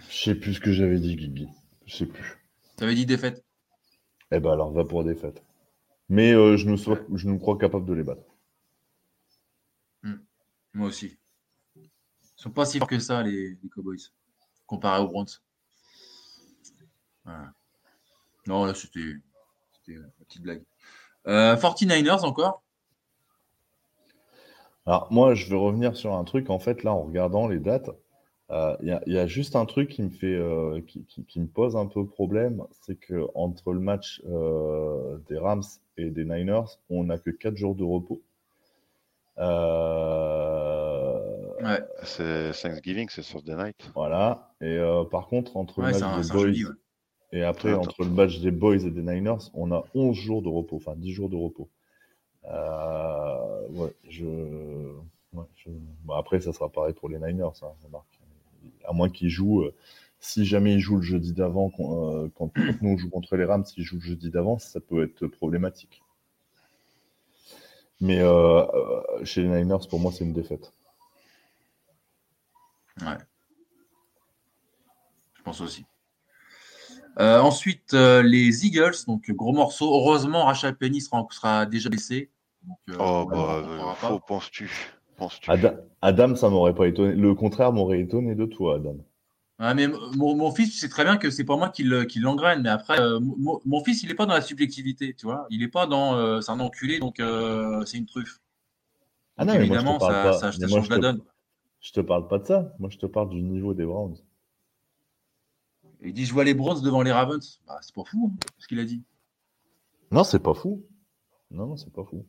Je sais plus ce que j'avais dit, Guigui. Je sais plus. Tu avais dit défaite? Eh ben alors, va pour défaite. Mais euh, je, me sois- je nous crois capable de les battre. Moi aussi. Ils sont pas si forts que ça, les, les Cowboys, comparé Browns. Voilà. Non, là, c'était une petite blague. Euh, 49ers encore? Alors, moi, je veux revenir sur un truc. En fait, là, en regardant les dates, euh, il y, a- juste un truc qui me fait, euh, qui, me pose un peu problème, c'est que entre le match euh, des Rams et des Niners, on n'a que 4 jours de repos. Ouais, C'est Thanksgiving, c'est Thursday night. voilà. Et euh, par contre, entre ouais le match un, des Boys ouais. et après, Attends. entre le match des Boys et des Niners, on a 11 jours de repos, enfin 10 jours de repos. Euh, ouais, je... ouais, je- bon, après, ça sera pareil pour les Niners, hein, remarque. À moins qu'ils jouent, euh, si jamais ils jouent le jeudi d'avant, quand, euh, quand nous on joue contre les Rams, s'ils jouent le jeudi d'avant, ça peut être problématique. Mais euh, euh, chez les Niners, pour moi, c'est une défaite. Ouais. Je pense aussi. Euh, ensuite, euh, les Eagles, donc gros morceau. Heureusement, Rachel Penny sera, sera déjà blessé. Donc, euh, Oh, bah, euh, faux, penses-tu Penses-tu? Adam, Adam, ça m'aurait pas étonné. Le contraire m'aurait étonné de toi, Adam. Ah, mais mon, mon fils, tu sais très bien que c'est pas moi qui le- qui l'engraine. Mais après, euh, mon, mon fils, il est pas dans la subjectivité, tu vois. Il est pas dans. euh, c'est un enculé, donc euh, c'est une truffe. Ah non, mais moi, je te évidemment, parle ça, pas. ça, ça Mais moi, change je la donne. Je te parle pas de ça. Moi, je te parle du niveau des Browns. Il dit Je vois les Browns devant les Ravens. Bah, c'est pas fou, hein, ce qu'il a dit. Non, c'est pas fou. Non, non, c'est pas fou.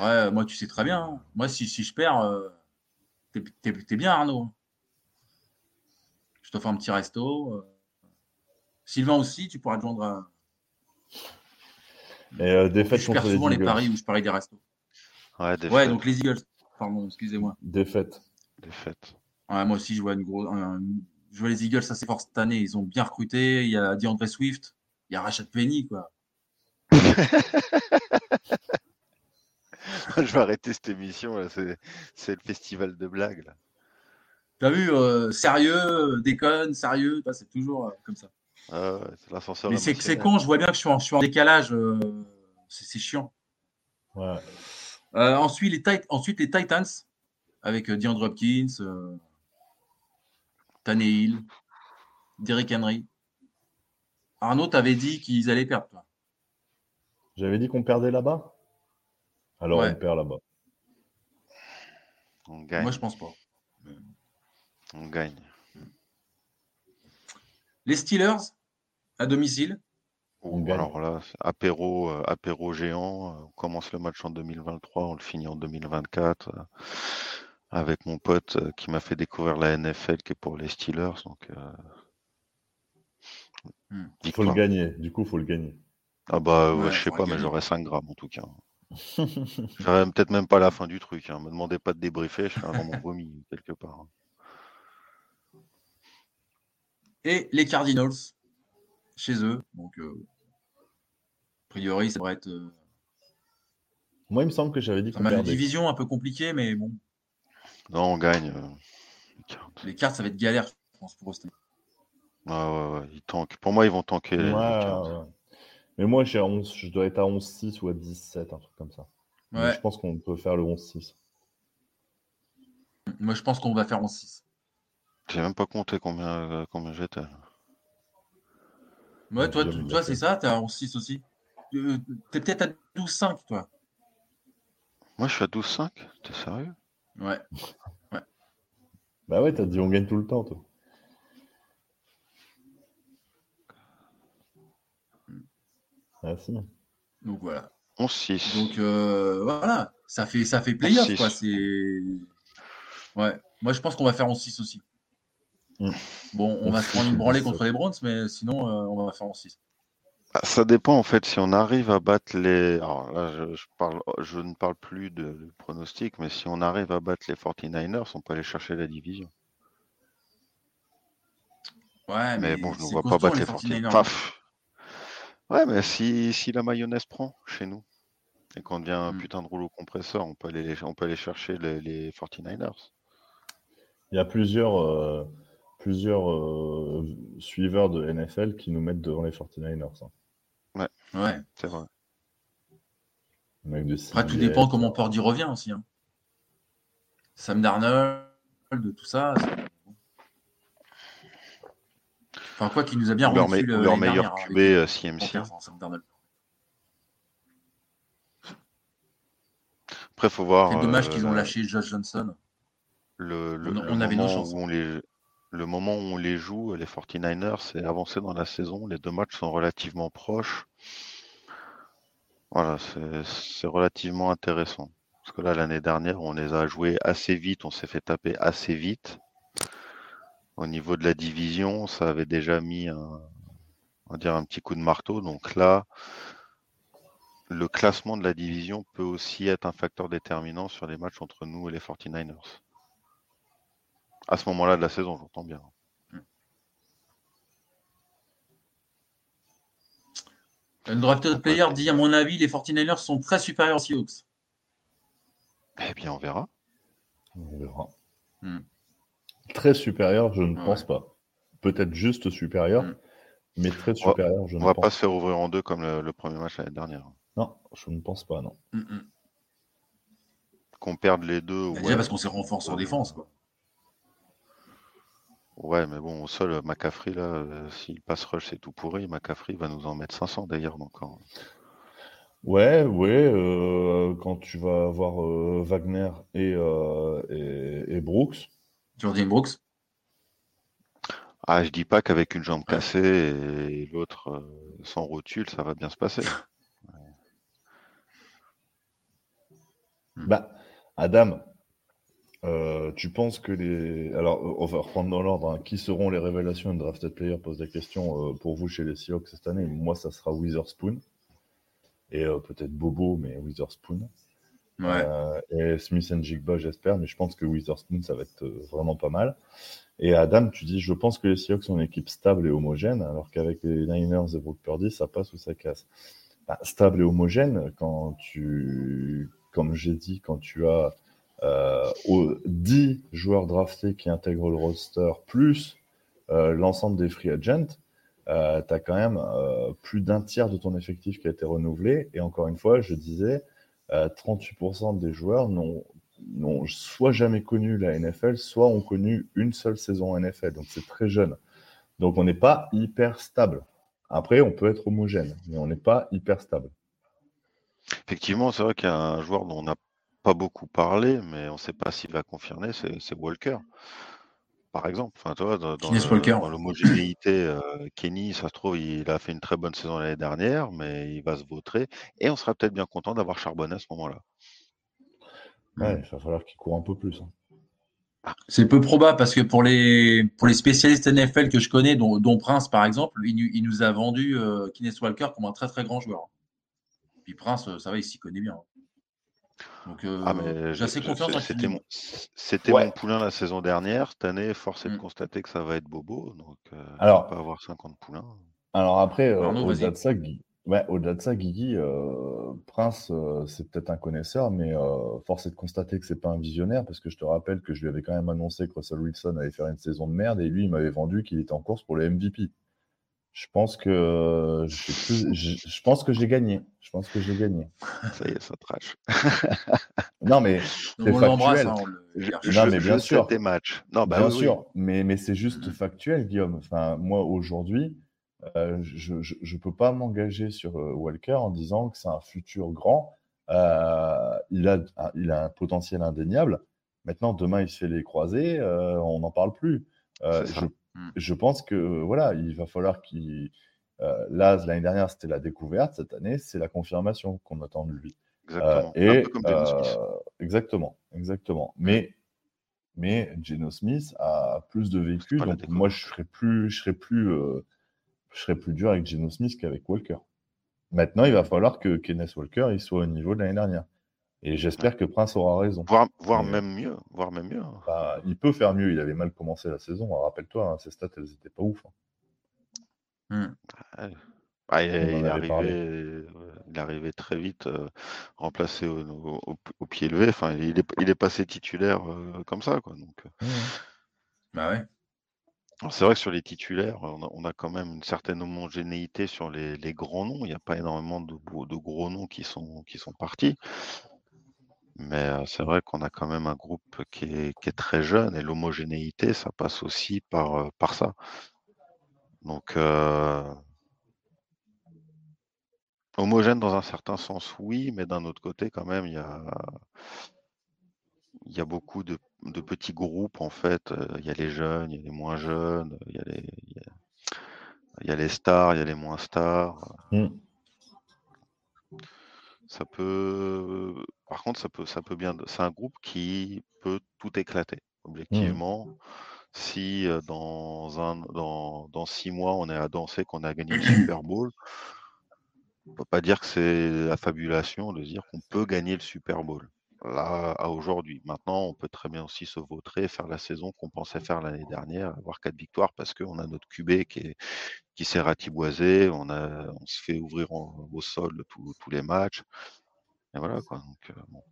Ouais, moi, tu sais très bien. hein. Moi, si, si je perds, euh, t'es t'es- t'es bien, Arnaud. Je te fais un petit resto. euh. Sylvain aussi, tu pourras te joindre à. Et euh, défaite Je perds contre les souvent les paris où je parie des restos. Ouais, donc les Eagles. Pardon, excusez-moi. Défaite. défaite. Ouais, moi aussi, je vois une grosse. je vois les Eagles assez forts cette année. Ils ont bien recruté. Il y a DeAndre Swift. Il y a Rashad Penny, quoi. je vais arrêter cette émission. là, C'est c'est le festival de blagues. Là. T'as vu, euh, sérieux, déconne, sérieux, bah, c'est toujours euh, comme ça. Ah ouais, c'est l'ascenseur. Mais c'est c'est émotionnel. con, je vois bien que je suis en, je suis en décalage. euh, c'est c'est chiant. Ouais. Euh, ensuite, les Tit- ensuite, les Titans, avec euh, DeAndre Hopkins, euh, Tannehill. Derrick Henry. Arnaud, t'avais dit qu'ils allaient perdre, toi. J'avais dit qu'on perdait là-bas? Alors Ouais. on perd là-bas. On gagne. Moi, je pense pas. On gagne. Les Steelers, à domicile. On Ouh, gagne. alors là, apéro, euh, apéro géant. euh, On commence le match en 2023, on le finit en 2024. euh, avec mon pote qui m'a fait découvrir la NFL qui est pour les Steelers. Donc, euh, Hmm. Il faut le gagner. Du coup, il faut le gagner. Ah bah, ouais, Ouais, je sais pas, mais j'aurais 5 grammes en tout cas. J'aurais peut-être même pas la fin du truc. Hein. Me demandez pas de débriefer, je serais mon vomi quelque part. hein. Et les Cardinals, chez eux. Donc, euh, priori, ça devrait être euh, Moi, il me semble que j'avais dit un qu'on match de perdait. division un peu compliqué, mais bon, Non, on gagne. euh, les cartes. les cartes, ça va être galère, je pense, pour eux. Ah ouais, ouais, ils tankent. Pour moi, ils vont tanker. les- les Ouais, Cards. ouais. Mais moi, j'ai 11, je dois être à 11-6 ou à 17, un truc comme ça. Ouais. Je pense qu'on peut faire le 11-6. Moi, je pense qu'on va faire en 6. J'ai même pas compté combien, euh, combien j'étais. Ouais, toi, toi c'est ça, t'es à 11-6 aussi? Euh, T'es peut-être à 12-5, toi. Moi, je suis à 12-5. T'es sérieux? Ouais. Bah ouais, t'as dit on gagne tout le temps, toi. Ah si. Donc voilà. 11-6. Donc euh, voilà, ça fait ça fait playoff 11-6. quoi. C'est ouais. Moi je pense qu'on va faire en 6 aussi. Mm. Bon, on va se prendre une branlée contre les Browns, mais sinon euh, on va faire en 6. Ah, Ça dépend en fait si on arrive à battre les. Alors là, je, je parle, je ne parle plus de, de pronostic, mais si on arrive à battre les 49ers, on peut aller chercher la division. Ouais, mais bon, je ne vois pas battre les 49ers. 49ers. Enfin, pff. ouais, mais si, si la mayonnaise prend chez nous et qu'on devient un Mm. putain de rouleau compresseur, on peut aller, on peut aller chercher les, les 49ers. Il y a plusieurs, euh, plusieurs euh, suiveurs de NFL qui nous mettent devant les 49ers. hein. Ouais. C'est vrai. De Après, tout dépend comment Purdy revient aussi. hein. Sam Darnold, tout ça. c'est- Enfin, quoi qu'il nous a bien leur, rendu me- le- leur meilleur QB euh, CMC. Sam Darnold. Après, faut voir. C'est dommage euh, qu'ils ont lâché Josh Johnson. le, le- On- le on avait nos moment où on les, le moment où on les joue, les 49ers, c'est avancé dans la saison. Les deux matchs sont relativement proches. Voilà, c'est relativement intéressant. Parce que là, l'année dernière, on les a joués assez vite, on s'est fait taper assez vite. Au niveau de la division, ça avait déjà mis un, on va dire un petit coup de marteau. Donc là, le classement de la division peut aussi être un facteur déterminant sur les matchs entre nous et les 49ers. À ce moment-là de la saison, j'entends bien. Le drafted player dit, à mon avis, les 49ers sont très supérieurs aux Seahawks. Eh bien, on verra. On verra. Hmm. Très supérieur, je ne Ouais. pense pas. Peut-être juste supérieur, Hmm. mais très supérieur, je On ne va pense pas se faire ouvrir en deux comme le, le premier match l'année dernière. Non, je ne pense pas, non. Mm, mm. Qu'on perde les deux, Déjà ouais, parce qu'on s'est renforcé en défense. Quoi. Ouais, mais bon, au sol, McCaffrey, là, euh, s'il passe rush, c'est tout pourri. McCaffrey va nous en mettre 500 d'ailleurs. Donc, hein. Ouais, ouais, euh, quand tu vas avoir euh, Wagner et, euh, et, et Brooks, Jordan Brooks? Ah, je dis pas qu'avec une jambe cassée et l'autre euh, sans rotule, ça va bien se passer. Bah, Adam, euh, tu penses que les. Alors, euh, on va reprendre dans l'ordre. hein. Qui seront les révélations de Drafted Player Pose la question euh, pour vous chez les Seahawks cette année. Moi, ça sera Witherspoon. Et euh, peut-être Bobo, mais Witherspoon. Ouais. Et Smith and Jigba, j'espère, mais je pense que Witherspoon, ça va être vraiment pas mal. Et Adam, tu dis, je pense que les Seahawks sont une équipe stable et homogène, alors qu'avec les Niners et Brook Purdy, ça passe ou ça casse. Bah, stable et homogène, quand tu, comme j'ai dit, quand tu as aux 10 joueurs draftés qui intègrent le roster, plus euh, l'ensemble des free agents, euh, tu as quand même euh, plus d'un tiers de ton effectif qui a été renouvelé. Et encore une fois, je disais, euh, 38% des joueurs n'ont soit jamais connu la NFL, soit ont connu une seule saison NFL. Donc c'est très jeune. Donc on n'est pas hyper stable. Après, on peut être homogène, mais on n'est pas hyper stable. Effectivement, c'est vrai qu'il y a un joueur dont on n'a pas beaucoup parlé, mais on ne sait pas s'il va confirmer, c'est Walker. Par exemple, enfin, tu vois, dans, l'homogénéité, euh, Kenny, ça se trouve, il a fait une très bonne saison l'année dernière, mais il va se vautrer. Et on sera peut-être bien content d'avoir Charbonnet à ce moment-là. Ouais, il va falloir qu'il court un peu plus. hein. C'est peu probable parce que pour les, pour les spécialistes NFL que je connais, dont, dont Prince par exemple, il, nous- il nous a vendu euh, Kenneth Walker comme un très très grand joueur. Puis Prince, euh, ça va, il s'y connaît bien. Donc euh, Ah, mais j'ai assez confiance c'était mon, c'était Ouais. mon poulain la saison dernière. Cette année, force est de Mm. constater que ça va être Bobo. Donc, euh, Alors- il va pas avoir 50 poulains. Alors après, euh, au-delà de ça, Guy- ouais, au-delà de ça, Guigui, euh, Prince, euh, c'est peut-être un connaisseur, mais euh, force est de constater que c'est pas un visionnaire, parce que je te rappelle que je lui avais quand même annoncé que Russell Wilson allait faire une saison de merde, et lui, il m'avait vendu qu'il était en course pour le MVP. Je pense que euh, je, sais plus- je, je pense que j'ai gagné. Je pense que j'ai gagné. Ça y est, ça trash. Non, mais c'est factuel. hein, on le- Je, il je, Non, mais bien sûr. sais tes matchs. Non, bah Bien oui, sûr, mais, mais c'est juste Mhm. factuel, Guillaume. Enfin, moi, aujourd'hui, euh, je ne peux pas m'engager sur euh, Walker en disant que c'est un futur grand. Euh, il, a, un- il a un potentiel indéniable. Maintenant, demain, il se fait les croisés, euh, on n'en parle plus. Euh, je, Mhm. je pense que voilà, il va falloir qu'il. euh, là, l'année dernière, c'était la découverte. Cette année, c'est la confirmation qu'on attend de lui. Euh, Exactement. et Un peu comme Geno Smith. euh, exactement, exactement. Mais mais Geno Smith a plus de vécu, donc moi je serais plus je serais plus euh, je serais plus dur avec Geno Smith qu'avec Walker. Maintenant, il va falloir que Kenneth Walker il soit au niveau de l'année dernière. Et j'espère que Prince aura raison. Voire, même mieux. Voire même mieux. hein. Bah, il peut faire mieux. Il avait mal commencé la saison. Rappelle-toi, hein, ses stats elles étaient pas ouf. hein. Ouais. Ah, il, il est arrivé, il est arrivé très vite, euh, remplacé au, au- au- au pied levé. Enfin, il est, il est passé titulaire euh, comme ça, quoi. Donc, euh, Bah ouais. alors, c'est vrai que sur les titulaires, on a, on a quand même une certaine homogénéité sur les, les grands noms. Il n'y a pas énormément de, gros- de gros noms qui sont, qui sont partis. Mais c'est vrai qu'on a quand même un groupe qui est, qui est très jeune et l'homogénéité, ça passe aussi par, par ça. Donc, euh, homogène dans un certain sens, oui, mais d'un autre côté, quand même, il y a, il y a beaucoup de, de petits groupes, en fait. Il y a les jeunes, il y a les moins jeunes, il y a les, il y a, il y a les stars, il y a les moins stars. Mm. Ça peut, par contre, ça peut, ça peut bien. C'est un groupe qui peut tout éclater. Objectivement, si dans un, dans, dans six mois, on est à danser qu'on a gagné le Super Bowl, on peut pas dire que c'est la fabulation de dire qu'on peut gagner le Super Bowl. Là, à aujourd'hui. Maintenant, on peut très bien aussi se vautrer, faire la saison qu'on pensait faire l'année dernière, avoir quatre victoires parce qu'on a notre QB qui est, qui s'est ratiboisé, on a, on se fait ouvrir en- au sol tous les matchs. Et voilà quoi. Donc, euh, bon.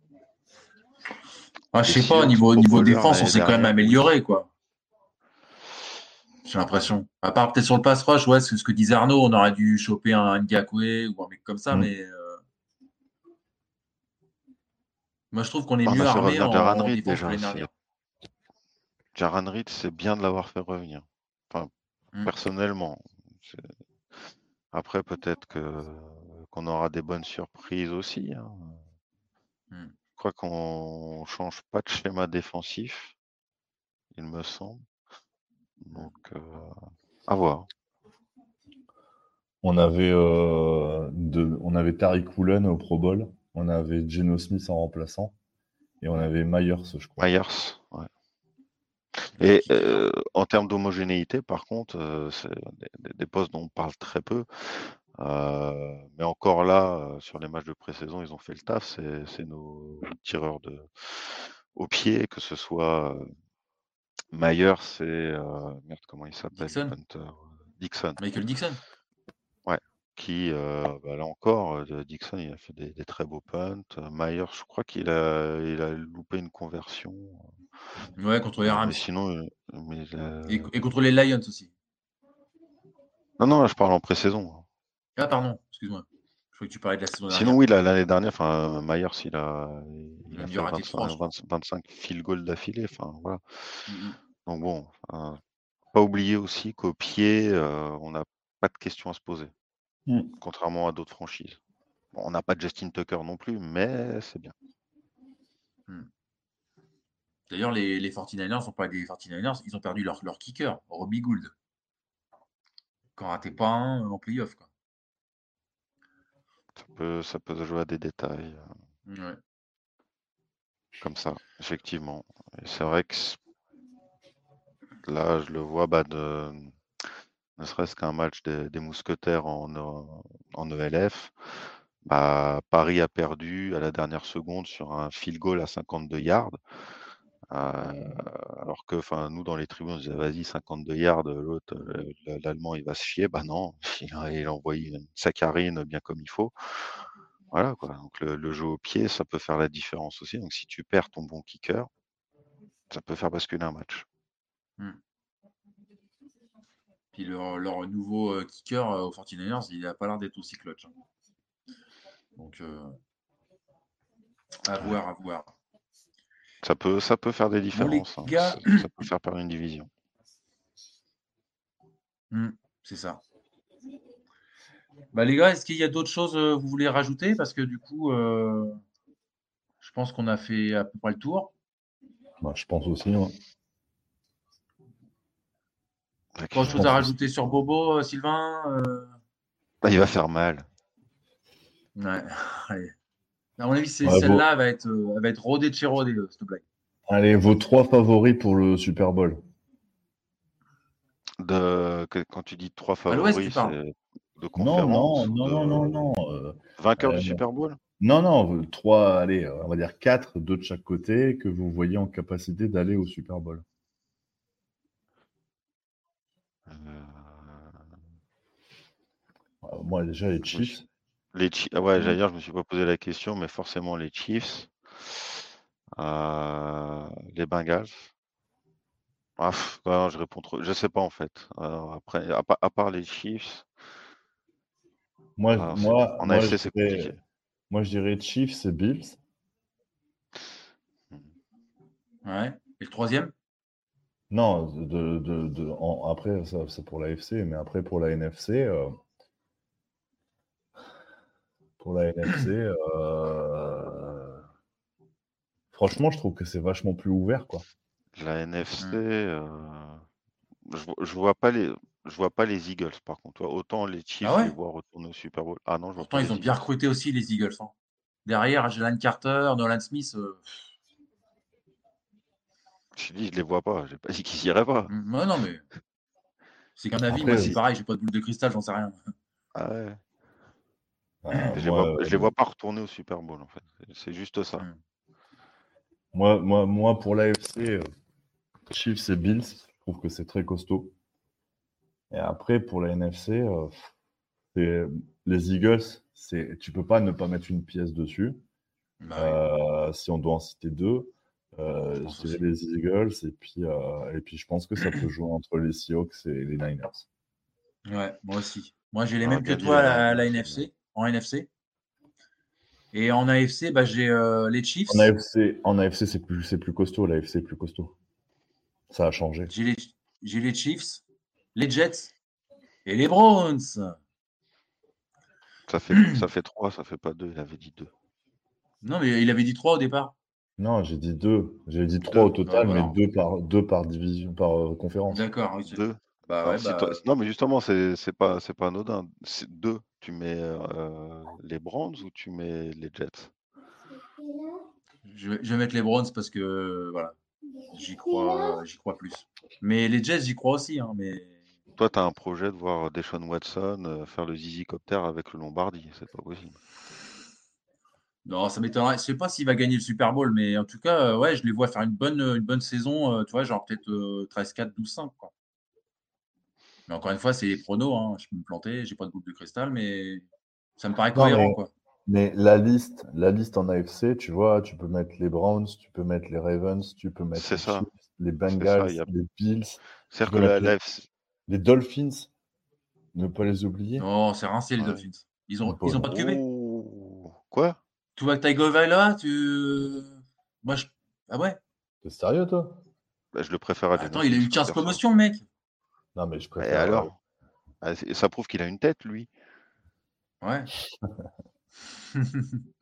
Ah, je sais pas, niveau, niveau défense, on s'est quand même amélioré, quoi. J'ai l'impression. À part peut-être sur le pass rush, ouais, c'est ce que disait Arnaud, on aurait dû choper un Ngakwe ou un mec comme ça, Mm. mais euh, moi je trouve qu'on est On a mieux armé revenir en, Jaran en Reed déjà. Jaran Reed, c'est bien de l'avoir fait revenir. Enfin, Mm. personnellement. Après, peut-être que qu'on aura des bonnes surprises aussi. hein. Mm. Je crois qu'on change pas de schéma défensif, il me semble. Donc, euh, à voir. On avait, euh, de, on avait Tariq Woolen au Pro Bowl, on avait Geno Smith en remplaçant, et on avait Myers, je crois. Myers, ouais. Et euh, en termes d'homogénéité, par contre, euh, c'est des, postes dont on parle très peu. Euh, mais encore là, sur les matchs de pré-saison, ils ont fait le taf. C'est c'est nos tireurs de, au pied, que ce soit Myers et euh, merde, comment il s'appelle, le Dixon. Dixon. Michael Dixon. Qui, euh, bah, là encore, euh, Dixon, il a fait des, des très beaux punts. Euh, Myers, je crois qu'il a, il a loupé une conversion. Ouais, contre les Rams. mais sinon, mais Et, et contre les Lions aussi. non, non, là, je parle en pré-saison. hein. Ah, pardon, excuse-moi. Je crois que tu parlais de la saison dernière. Sinon, oui, l'année dernière, enfin, Myers, il a, il Il a a dû fait rater trois, 25, je crois. 20 25 field goals d'affilée. Enfin, voilà. Mm, mm. Donc bon, pas oublier aussi qu'au pied, on n'a pas de questions à se poser, Mm. contrairement à d'autres franchises. Bon, on n'a pas de Justin Tucker non plus, mais c'est bien. D'ailleurs, les, les 49ers sont pas des 49ers, ils ont perdu leur, leur kicker, Robbie Gould. Quand raté pas un en playoff. Quoi. Ça peut, ça peut se jouer à des détails euh, Ouais. comme ça, effectivement. Et c'est vrai que là, je le vois bah, de, ne serait-ce qu'un match des, des mousquetaires en, E- en ELF. Bah, Paris a perdu à la dernière seconde sur un field goal à 52 yards. Euh, alors que nous, dans les tribunes, on disait vas-y, 52 yards, l'autre, euh, l'Allemand, il va se chier. Bah non, il a, il a envoyé une saccharine bien comme il faut. Voilà quoi. Donc le, le jeu au pied, ça peut faire la différence aussi. Donc si tu perds ton bon kicker, ça peut faire basculer un match. Puis leur, leur nouveau euh, kicker euh, aux 49ers, il n'a pas l'air d'être aussi clutch. hein. Donc, euh, à voir, à voir. Ça peut, ça peut faire des différences. hein. gars- Ça, ça peut faire perdre une division. Hmm, c'est ça. Bah les gars, est-ce qu'il y a d'autres choses que vous voulez rajouter? Parce que du coup, euh, je pense qu'on a fait à peu près le tour. Bah, je pense aussi. ouais. Pas de choses à rajouter sur Bobo, euh, Sylvain? euh, Bah, il va faire mal. Ouais, allez. À mon avis, c'est- Ouais, celle-là elle va être, euh, va être rodée de chez rodée, euh, cette blague. Allez, vos trois favoris pour le Super Bowl. De, quand tu dis trois favoris, c'est de Non, conférence non, non, de non, non, non. euh, vainqueur euh, du Super Bowl? non, non, euh, trois, allez, euh, on va dire quatre, deux de chaque côté, que vous voyez en capacité d'aller au Super Bowl. Euh, Euh, Moi, déjà, les Chiefs. Les Chi- ah ouais, dire, je me suis pas posé la question, mais forcément les Chiefs, euh, les Bengals. Ah, pff, ouais, je réponds trop. Je sais pas en fait. Alors, après, à, pa- à part les Chiefs, Moi, alors, moi, en moi, AFC je c'est dirais- compliqué. moi, je dirais Chiefs et Bills. Ouais. Et le troisième? Non, de, de, de- en- après, ça, c'est pour la FC, mais après, pour la NFC, euh, pour la NFC, euh, franchement, je trouve que c'est vachement plus ouvert, quoi. La NFC, Mm. euh, je, vois- je vois pas les, je vois pas les Eagles par contre. Autant les Chiefs Ah ouais? les voir retourner au Super Bowl. Ah non, je vois Pourtant, pas ils ont bien recruté aussi les Eagles. hein. Derrière, Jalen Carter, Nolan Smith. euh, Je dis, je les vois pas. J'ai pas dit qu'ils y iraient pas. hmm, ouais, non, mais c'est qu'un avis. Après, Moi, c'est pareil. J'ai pas de boule de cristal, j'en sais rien. Ah ouais. Euh, Je les moi, vois, je les vois pas retourner au Super Bowl en fait. C'est juste ça. Mm. Moi, moi, moi, pour l'AFC, euh, Chiefs et Bills, je trouve que c'est très costaud. Et après, pour la NFC, euh, c'est- les Eagles, c'est, tu peux pas ne pas mettre une pièce dessus. Bah oui. Euh, si on doit en citer deux, euh, Je dirais les Eagles et puis, euh, et puis je pense que ça peut jouer entre les Seahawks et les Niners. Ouais, moi aussi. Moi, j'ai les J'aurais mêmes que toi à la, NFC, en NFC. Et en AFC, bah, j'ai euh, les Chiefs, En AFC, en AFC c'est plus, c'est plus costaud. L'AFC est plus costaud. Ça a changé. j'ai les, j'ai les Chiefs, les Jets et les Browns. Ça fait, ça fait trois, ça fait pas deux. Il avait dit deux. Non, mais il avait dit trois au départ. Non, j'ai dit deux. J'ai dit trois au total, Ouais, mais voilà. deux par, deux par division, par euh, conférence. D'accord. oui, c'est- Deux. Bah Alors, ouais, si bah, toi- Non, mais justement, c'est c'est pas, c'est pas anodin. C'est deux. Tu mets euh, les Browns ou tu mets les Jets? je, vais, je vais mettre les Browns parce que euh, voilà, j'y crois, j'y crois plus. Mais les Jets, j'y crois aussi. Hein, mais Toi, tu as un projet de voir Deshaun Watson euh, faire le Zizi Copter avec le Lombardie. C'est pas possible. Non, ça m'étonnerait. Je sais pas s'il va gagner le Super Bowl, mais en tout cas, euh, ouais, je les vois faire une bonne, une bonne saison. euh, tu vois, genre peut-être euh, 13-4, 12-5. Quoi. Mais encore une fois, c'est les pronos. Hein, je peux me planter. J'ai pas de boule de cristal, mais ça me paraît Non, cohérent. mais- Quoi. Mais la liste, la liste en AFC, tu vois, tu peux mettre les Browns, tu peux mettre les Ravens, tu peux mettre C'est les ça. Chiefs, les ça, Bengals, a- les Bills, C'est-à-dire peux que la, les- Dolphins. Ne pas les oublier. Non, c'est rincé les Ouais. Dolphins. Ils ont, ils ont pas de QB. Quoi? Tu vois que Tagovailoa, tu. Moi, je. Ah ouais. T'es sérieux, toi? Bah, je le préfère à Attends, Geno il a eu Smith, 15 perso. commotions, le mec. Non, mais je Et préfère. alors? Ah, c'est- Ça prouve qu'il a une tête, lui. Ouais.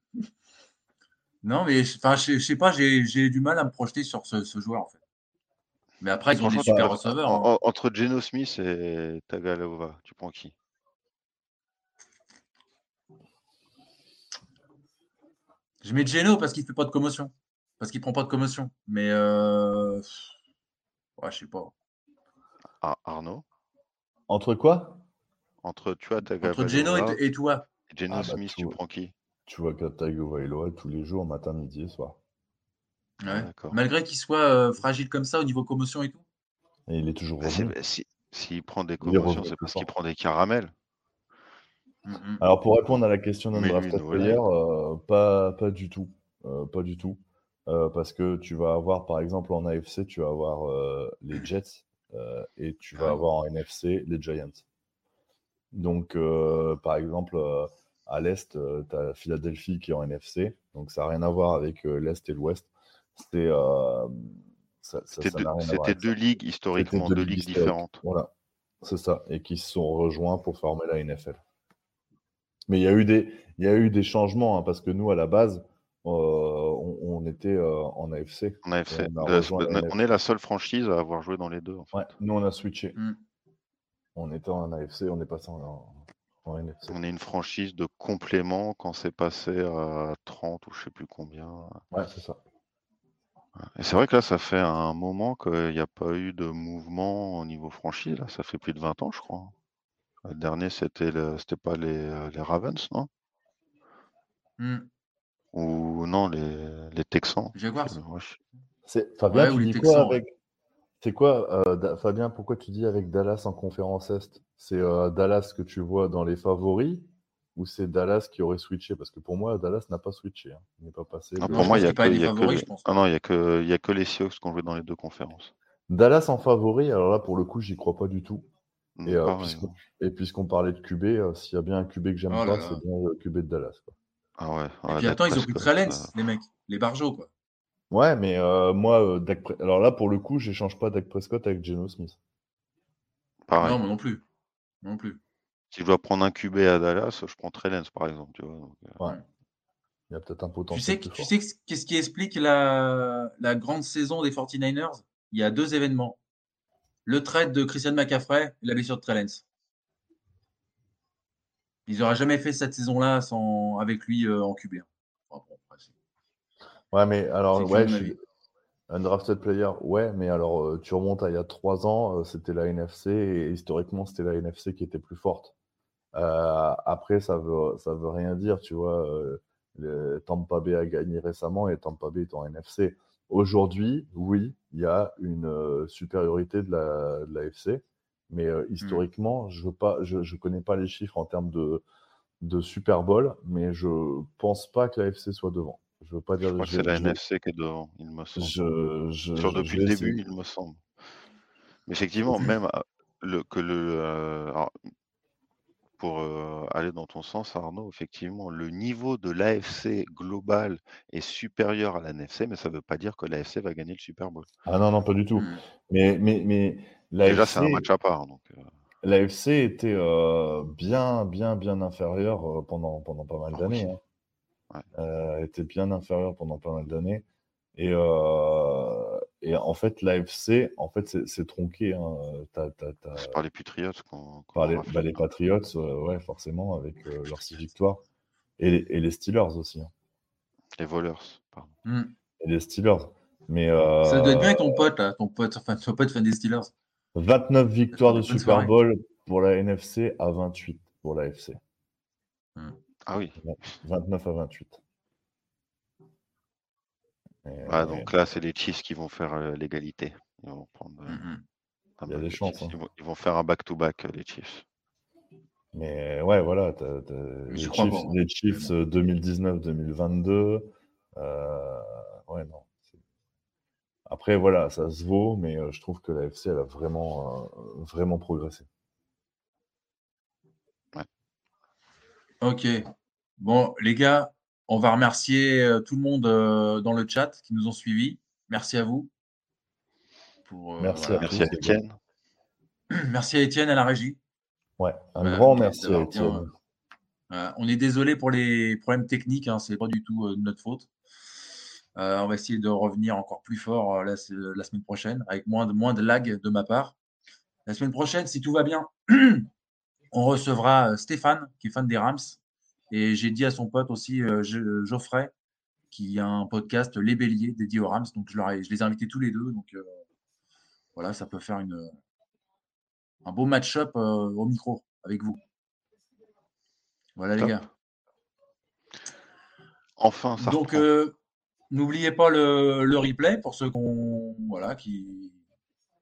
non, mais je- enfin, je je sais pas, j'ai j'ai du mal à me projeter sur ce, ce joueur en fait. Mais après, ils ont des super tu- receveurs. en- hein. en- entre Geno Smith et Tagalova, tu prends qui? Je mets Geno parce qu'il fait pas de commotion. Parce qu'il prend pas de commotion. Mais euh... ouais, je sais pas. Ah, Arnaud? Entre quoi? Entre tu vois, Entre Geno et, et toi. et Geno Ah, bah, Smith, tu tu- prends qui? Tu vois Tagovailoa tous les jours, matin, midi et soir. Ouais. d'accord. Malgré qu'il soit euh, fragile comme ça au niveau commotion et tout. Et il est toujours Bah, revenu. bah, si- S'il prend des commotions, c'est parce qu'il prend des caramels. Mhm. Alors pour répondre à la question d'un drafted voilà. euh, pas, pas du tout. Euh, pas du tout. Euh, parce que tu vas avoir, par exemple, en AFC, tu vas avoir les Jets et tu vas avoir en NFC les Giants. Donc, par exemple, à l'Est, tu as Philadelphie qui est en NFC. Donc, ça n'a rien à voir avec l'Est et l'Ouest. Euh, C'était deux, c'était deux ligues, historiquement, deux deux ligues différentes. Voilà, c'est ça. Et qui se sont rejoints pour former la NFL. Mais il y a eu des, il y a eu des changements, hein, parce que nous, à la base, euh, on, on était euh, en AFC. En AFC. Et on la est la seule franchise à avoir joué dans les deux. en fait. Ouais, nous, on a switché. Mm. On était en AFC, on est passé en, en NFC. On est une franchise de complément quand c'est passé à 30 ou je sais plus combien. Ouais, c'est ça. Et c'est vrai que là, ça fait un moment qu'il n'y a pas eu de mouvement au niveau franchise. Là. Ça fait plus de 20 ans, je crois. Le dernier, c'était le... c'était pas les, euh, les Ravens, non? Mhm. Ou non, les, les Texans. Jaguars. C'est Fabien, Ouais, ou tu les dis Texans, quoi ouais. avec C'est quoi, euh, Da- Fabien, pourquoi tu dis avec Dallas en conférence Est? C'est euh, Dallas que tu vois dans les favoris ou c'est Dallas qui aurait switché? Parce que pour moi, Dallas n'a pas switché. hein. Il n'est pas passé. Ah, pour moi, il y a que, y a favoris, les- je pense. Ah non, il y a que, il y a que les Seahawks qui ont joué dans les deux conférences. Dallas en favori, alors là, pour le coup, j'y crois pas du tout. Et, euh, puisqu'on et puisqu'on parlait de QB, euh, s'il y a bien un QB que j'aime Oh là pas, là. c'est bien le QB de Dallas. quoi. Ah ouais. Et ouais, puis attends, ils ont pris Trellens, euh, les mecs. Les barjots, quoi. Ouais, mais euh, moi, euh, Dak Pre- alors là, pour le coup, j'échange pas Dak Prescott avec Geno Smith. pareil. Non, moi non plus. Non plus. Si je dois prendre un QB à Dallas, je prends Trellens, par exemple. Tu vois, donc, euh, Ouais. Il y a peut-être un Tu potentiel sais, plus tu sais que- qu'est-ce qui explique la, la grande saison des 49ers Il y a deux événements. Le trade de Christian McCaffrey et la blessure de Trellens. Ils n'auraient jamais fait cette saison-là sans, avec lui euh, en QB. Enfin, bon, après, c'est- Ouais, mais alors, ouais, je suis un drafted player, ouais, mais alors, euh, tu remontes à il y a trois ans, euh, c'était la NFC, et historiquement, c'était la NFC qui était plus forte. Après, ça veut, ça veut rien dire, tu vois. le Tampa Bay a gagné récemment et Tampa Bay est en NFC. Aujourd'hui, oui, il y a une euh, supériorité de la, de la FC, mais euh, historiquement, je je connais pas les chiffres en termes de, de Super Bowl, mais je pense pas que la FC soit devant. Je veux pas dire. je crois que c'est la NFC qui est devant, il me semble. je, je, Sur depuis le début, il me semble. Mais effectivement, même euh, le, que le, euh, alors, pour euh, aller dans ton sens, Arnaud, effectivement, le niveau de l'AFC global est supérieur à la NFC, mais ça ne veut pas dire que l'AFC va gagner le Super Bowl. Ah non, non, pas du tout. Hmm. Mais, mais, mais Déjà, c'est un l'AFC match à part. Donc, euh, l'AFC était euh, bien, bien, bien inférieur pendant, pendant pas mal Ah d'années. hein. Ouais. Euh, était bien inférieur pendant pas mal d'années. Et, euh, et en fait, l'AFC, en fait, c'est tronqué. Hein. T'as- t'as- t'as- c'est par les Patriots qu'on qu'on par les, bah, les Patriots, euh, ouais, forcément, avec euh, leurs six victoires. Et, les- et les Steelers aussi. hein. Les voleurs, pardon. Hmm. Et les Steelers. Mais Ça doit être bien euh, avec ton pote, là. Ton pote, enfin, ton pote fan des Steelers. 29 victoires de Super soirée. Bowl pour la NFC à 28 pour la FC. Ah oui. 29 à 28. Ah, euh, donc là, c'est les Chiefs qui vont faire euh, l'égalité. Ils vont prendre. euh, pas Il y a des de chances, hein. Ils, vont, ils vont faire un back-to-back, euh, les Chiefs. mais ouais, voilà, les, Chiefs, pas, moi. les Chiefs euh, 2019-2022. euh, ouais, non. Après, voilà, ça se vaut, mais euh, je trouve que la FC, elle a vraiment, euh, vraiment progressé. Ok. Bon, les gars, on va remercier euh, tout le monde euh, dans le chat qui nous ont suivis. Merci à vous. Pour, euh, Merci voilà. à Merci à Etienne. Merci à Étienne à la régie. Ouais, un grand merci à Étienne. Euh, on est désolé pour les problèmes techniques, hein, c'est pas du tout euh, de notre faute. Euh, on va essayer de revenir encore plus fort euh, la, la semaine prochaine, avec moins de, moins de lag de ma part. La semaine prochaine, si tout va bien, on recevra Stéphane, qui est fan des Rams. Et j'ai dit à son pote aussi, euh, Jo- Geoffrey, qui a un podcast Les Béliers dédié aux Rams. Donc je, leur ai- je les ai invités tous les deux. Donc euh, voilà, ça peut faire une, un beau match-up euh, au micro avec vous. Voilà les gars. Enfin, ça Donc, euh, n'oubliez pas le, le replay pour ceux voilà, qui,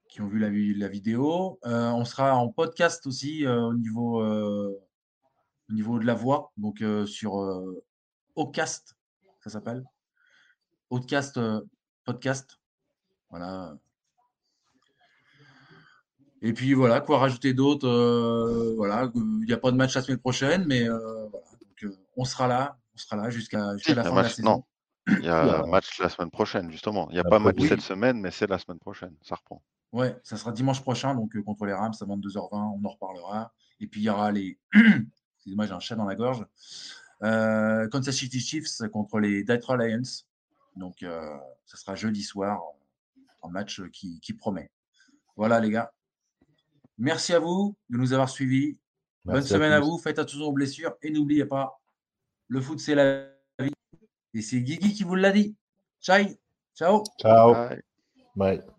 qui ont vu la, la vidéo. Euh, on sera en podcast aussi euh, au, niveau, euh, au niveau de la voix, donc euh, sur euh, Ocast, ça s'appelle. Outcast euh, podcast. Voilà. Et puis voilà, quoi rajouter d'autre euh, Voilà, il n'y a pas de match la semaine prochaine, mais euh, voilà. Donc, euh, on sera là, on sera là jusqu'à la fin de la match- saison. non. Il y a match la semaine prochaine, justement. Il n'y a Ah, pas match oui. cette semaine, mais c'est la semaine prochaine. Ça reprend. Ouais, ça sera dimanche prochain, donc contre les Rams à 22h20, on en reparlera. Et puis il y aura les. Excusez-moi, j'ai un chat dans la gorge. Euh, Kansas City Chiefs contre les Detroit Lions. Donc euh, ça sera jeudi soir, un match qui, qui promet. Voilà les gars. Merci à vous de nous avoir suivis. Bonne semaine à, vous, faites attention aux blessures et n'oubliez pas, le foot c'est la vie. Et c'est Guigui qui vous l'a dit. Ciao. Ciao. Ciao. Bye. Bye.